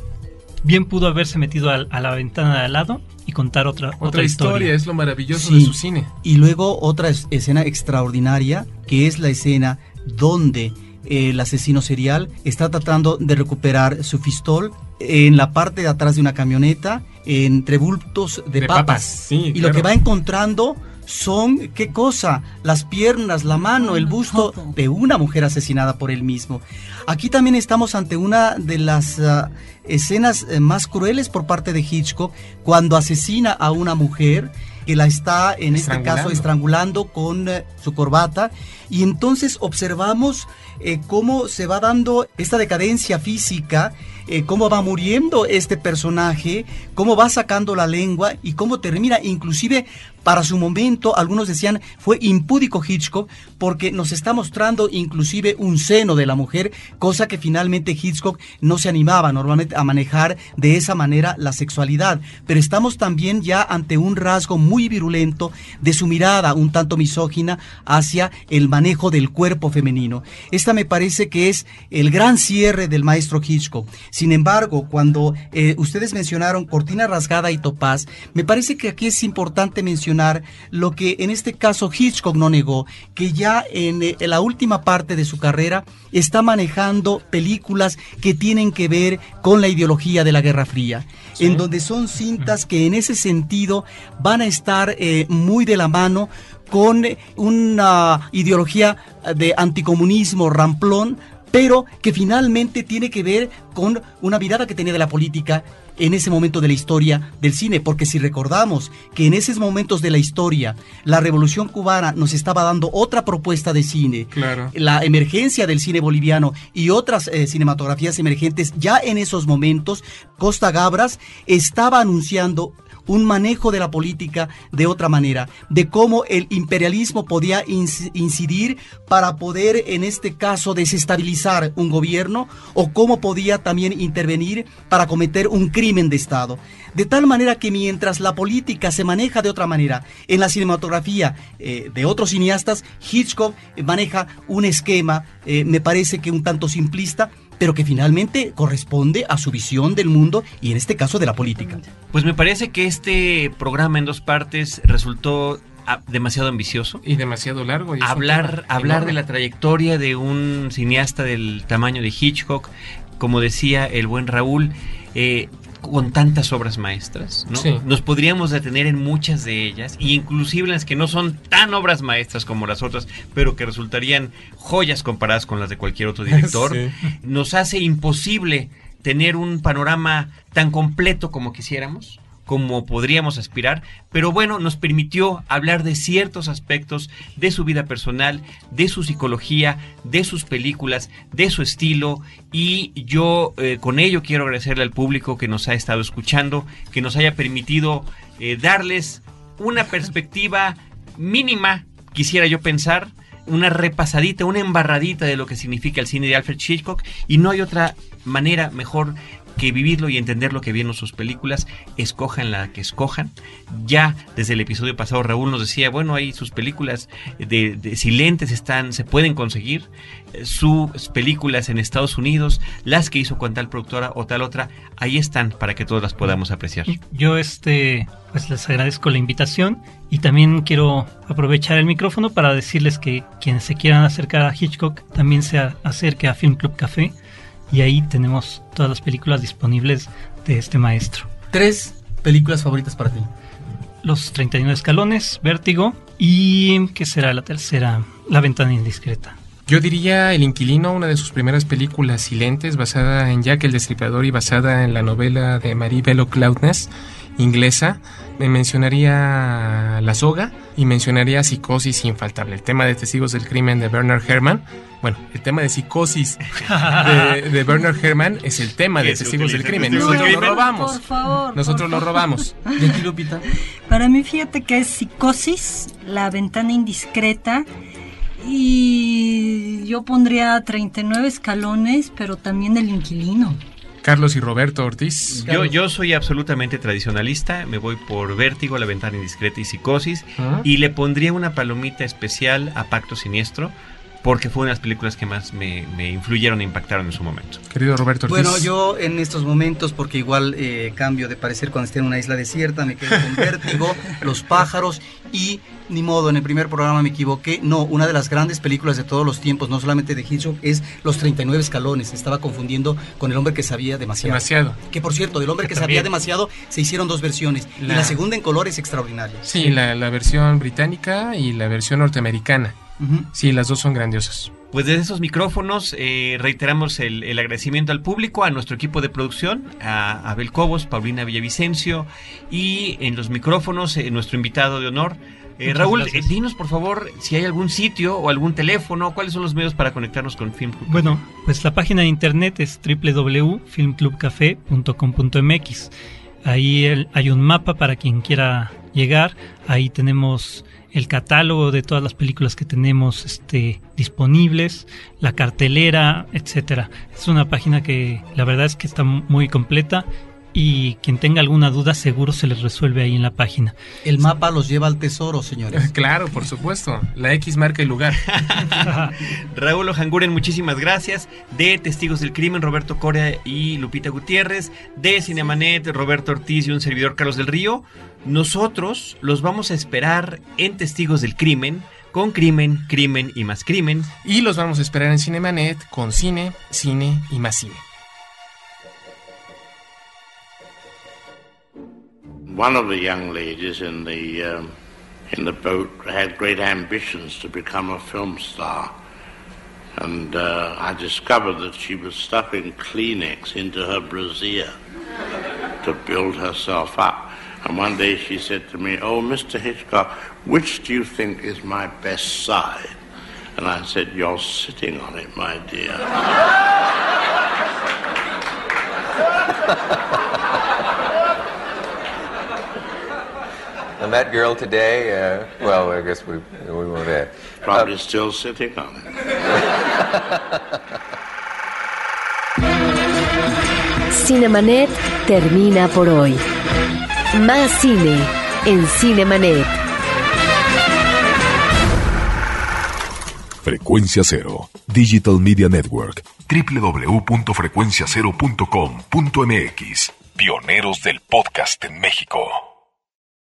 Speaker 5: Bien pudo haberse metido a, la ventana de al lado y contar otra, otra, historia.
Speaker 2: Es lo maravilloso de su cine.
Speaker 4: Y luego otra escena extraordinaria, que es la escena donde el asesino serial está tratando de recuperar su pistol en la parte de atrás de una camioneta entre bultos de, papas. y lo que va encontrando son, ¿qué cosa? Las piernas, la mano, el busto de una mujer asesinada por él mismo. Aquí también estamos ante una de las ah, escenas eh, más crueles por parte de Hitchcock cuando asesina a una mujer que la está en este caso estrangulando con eh, su corbata y entonces observamos eh, cómo se va dando esta decadencia física, eh, cómo va muriendo este personaje, cómo va sacando la lengua y cómo termina inclusive para su momento, algunos decían, fue impúdico Hitchcock porque nos está mostrando inclusive un seno de la mujer, cosa que finalmente Hitchcock no se animaba normalmente a manejar de esa manera la sexualidad. Pero estamos también ya ante un rasgo muy virulento de su mirada un tanto misógina hacia el manejo del cuerpo femenino. Esta me parece que es el gran cierre del maestro Hitchcock. Sin embargo, cuando eh, ustedes mencionaron Cortina Rasgada y Topaz, me parece que aquí es importante mencionar lo que en este caso Hitchcock no negó, que ya en, eh, la última parte de su carrera está manejando películas que tienen que ver con la ideología de la Guerra Fría, en donde son cintas que en ese sentido van a estar eh, muy de la mano con una ideología de anticomunismo ramplón, pero que finalmente tiene que ver con una mirada que tenía de la política en ese momento de la historia del cine, porque si recordamos que en esos momentos de la historia la revolución cubana nos estaba dando otra propuesta de cine, la emergencia del cine boliviano y otras eh, cinematografías emergentes, ya en esos momentos Costa Gabras estaba anunciando un manejo de la política de otra manera, de cómo el imperialismo podía incidir para poder, en este caso, desestabilizar un gobierno o cómo podía también intervenir para cometer un crimen de Estado. De tal manera que mientras la política se maneja de otra manera en la cinematografía eh, de otros cineastas, Hitchcock maneja un esquema, eh, me parece que un tanto simplista, pero que finalmente corresponde a su visión del mundo y en este caso de la política.
Speaker 1: Pues me parece que este programa en dos partes resultó ah, demasiado ambicioso
Speaker 2: y demasiado largo.
Speaker 1: hablar hablar de la trayectoria de un cineasta del tamaño de Hitchcock, como decía el buen Raúl, eh, con tantas obras maestras, ¿no? Nos podríamos detener en muchas de ellas, y inclusive en las que no son tan obras maestras como las otras, pero que resultarían joyas comparadas con las de cualquier otro director. Nos hace imposible tener un panorama tan completo como quisiéramos como podríamos aspirar, pero bueno, nos permitió hablar de ciertos aspectos de su vida personal, de su psicología, de sus películas, de su estilo y yo eh, con ello quiero agradecerle al público que nos ha estado escuchando, que nos haya permitido eh, darles una perspectiva mínima, quisiera yo pensar, una repasadita, una embarradita de lo que significa el cine de Alfred Hitchcock y no hay otra manera mejor que vivirlo y entender lo que vieron sus películas, escojan la que escojan. Ya desde el episodio pasado Raúl nos decía, bueno, ahí sus películas de, de silentes están, se pueden conseguir, eh, sus películas en Estados Unidos, las que hizo con tal productora o tal otra, ahí están para que todas las podamos apreciar.
Speaker 5: Yo este pues les agradezco la invitación y también quiero aprovechar el micrófono para decirles que quienes se quieran acercar a Hitchcock también se acerque a Film Club Café y ahí tenemos todas las películas disponibles de este maestro.
Speaker 4: Tres películas favoritas para ti.
Speaker 5: Los 39 escalones, Vértigo y ¿qué será la tercera? La ventana indiscreta.
Speaker 2: Yo diría El Inquilino, una de sus primeras películas silentes, basada en Jack el Destripador y basada en la novela de Marie Bello Cloudness, inglesa. Me mencionaría La Soga y mencionaría Psicosis infaltable, el tema de Testigos del Crimen de Bernard Herrmann. Bueno, el tema de Psicosis de, de Bernard Herrmann es el tema de Testigos del Crimen. Nosotros lo robamos.
Speaker 6: Por favor.
Speaker 2: Nosotros lo robamos.
Speaker 4: ¿Y aquí, Lupita?
Speaker 6: Para mí, fíjate que es Psicosis, La ventana indiscreta. Y yo pondría 39 escalones, pero también El inquilino.
Speaker 2: Carlos y Roberto Ortiz.
Speaker 1: Yo, yo soy absolutamente tradicionalista, me voy por Vértigo, La Ventana Indiscreta y Psicosis,
Speaker 2: Ah.
Speaker 1: y le pondría una palomita especial a Pacto Siniestro, porque fue una de las películas que más me, me influyeron e impactaron en su momento.
Speaker 2: Querido Roberto Ortiz.
Speaker 4: Bueno, yo en estos momentos, porque igual eh, cambio de parecer cuando esté en una isla desierta, me quedo con vértigo, los pájaros y ni modo, en el primer programa me equivoqué. No, una de las grandes películas de todos los tiempos, no solamente de Hitchcock, es Los 39 escalones. Estaba confundiendo con El hombre que sabía demasiado.
Speaker 2: Demasiado.
Speaker 4: Que por cierto, del hombre que,
Speaker 2: Que
Speaker 4: sabía
Speaker 2: también.
Speaker 4: demasiado se hicieron dos versiones. Y
Speaker 2: La-
Speaker 4: la segunda en color es extraordinaria.
Speaker 2: Sí, la, la versión británica y la versión norteamericana. Sí, las dos son grandiosas.
Speaker 1: Pues desde esos micrófonos eh, reiteramos el, el agradecimiento al público, a nuestro equipo de producción, a Abel Cobos, Paulina Villavicencio y en los micrófonos eh, nuestro invitado de honor. Eh, Raúl, eh, dinos por favor si hay algún sitio o algún teléfono, cuáles son los medios para conectarnos con Film Club.
Speaker 5: Bueno, pues la página de internet es www.filmclubcafé.com.mx. Ahí el- hay un mapa para quien quiera llegar. Ahí tenemos el catálogo de todas las películas que tenemos este, disponibles, la cartelera, etcétera. Es una página que la verdad es que está muy completa y quien tenga alguna duda seguro se les resuelve ahí en la página.
Speaker 4: El mapa los lleva al tesoro, señores.
Speaker 2: Claro, por supuesto. La X marca el lugar.
Speaker 1: Raúl Ojanguren, muchísimas gracias. De Testigos del Crimen, Roberto Corea y Lupita Gutiérrez. De Cinemanet, Roberto Ortiz y un servidor Carlos del Río. Nosotros los vamos a esperar en Testigos del Crimen, con crimen, crimen y más crimen.
Speaker 2: Y los vamos a esperar en Cinemanet con cine, cine y más cine.
Speaker 8: One of the young ladies in the um, in the boat had great ambitions to become a film star, and uh, I discovered that she was stuffing Kleenex into her brassiere to build herself up. And one day she said to me, "Oh, Mr. Hitchcock, which do you think is my best side?" And I said, "You're sitting on it, my dear."
Speaker 7: And that girl today, uh, well, I guess we, we won't add.
Speaker 8: Probably still sitting on it.
Speaker 3: Cinemanet termina por hoy. Más cine en Cinemanet.
Speaker 9: Frecuencia Cero, Digital Media Network, www.frecuenciacero.com.mx. Pioneros del podcast en México.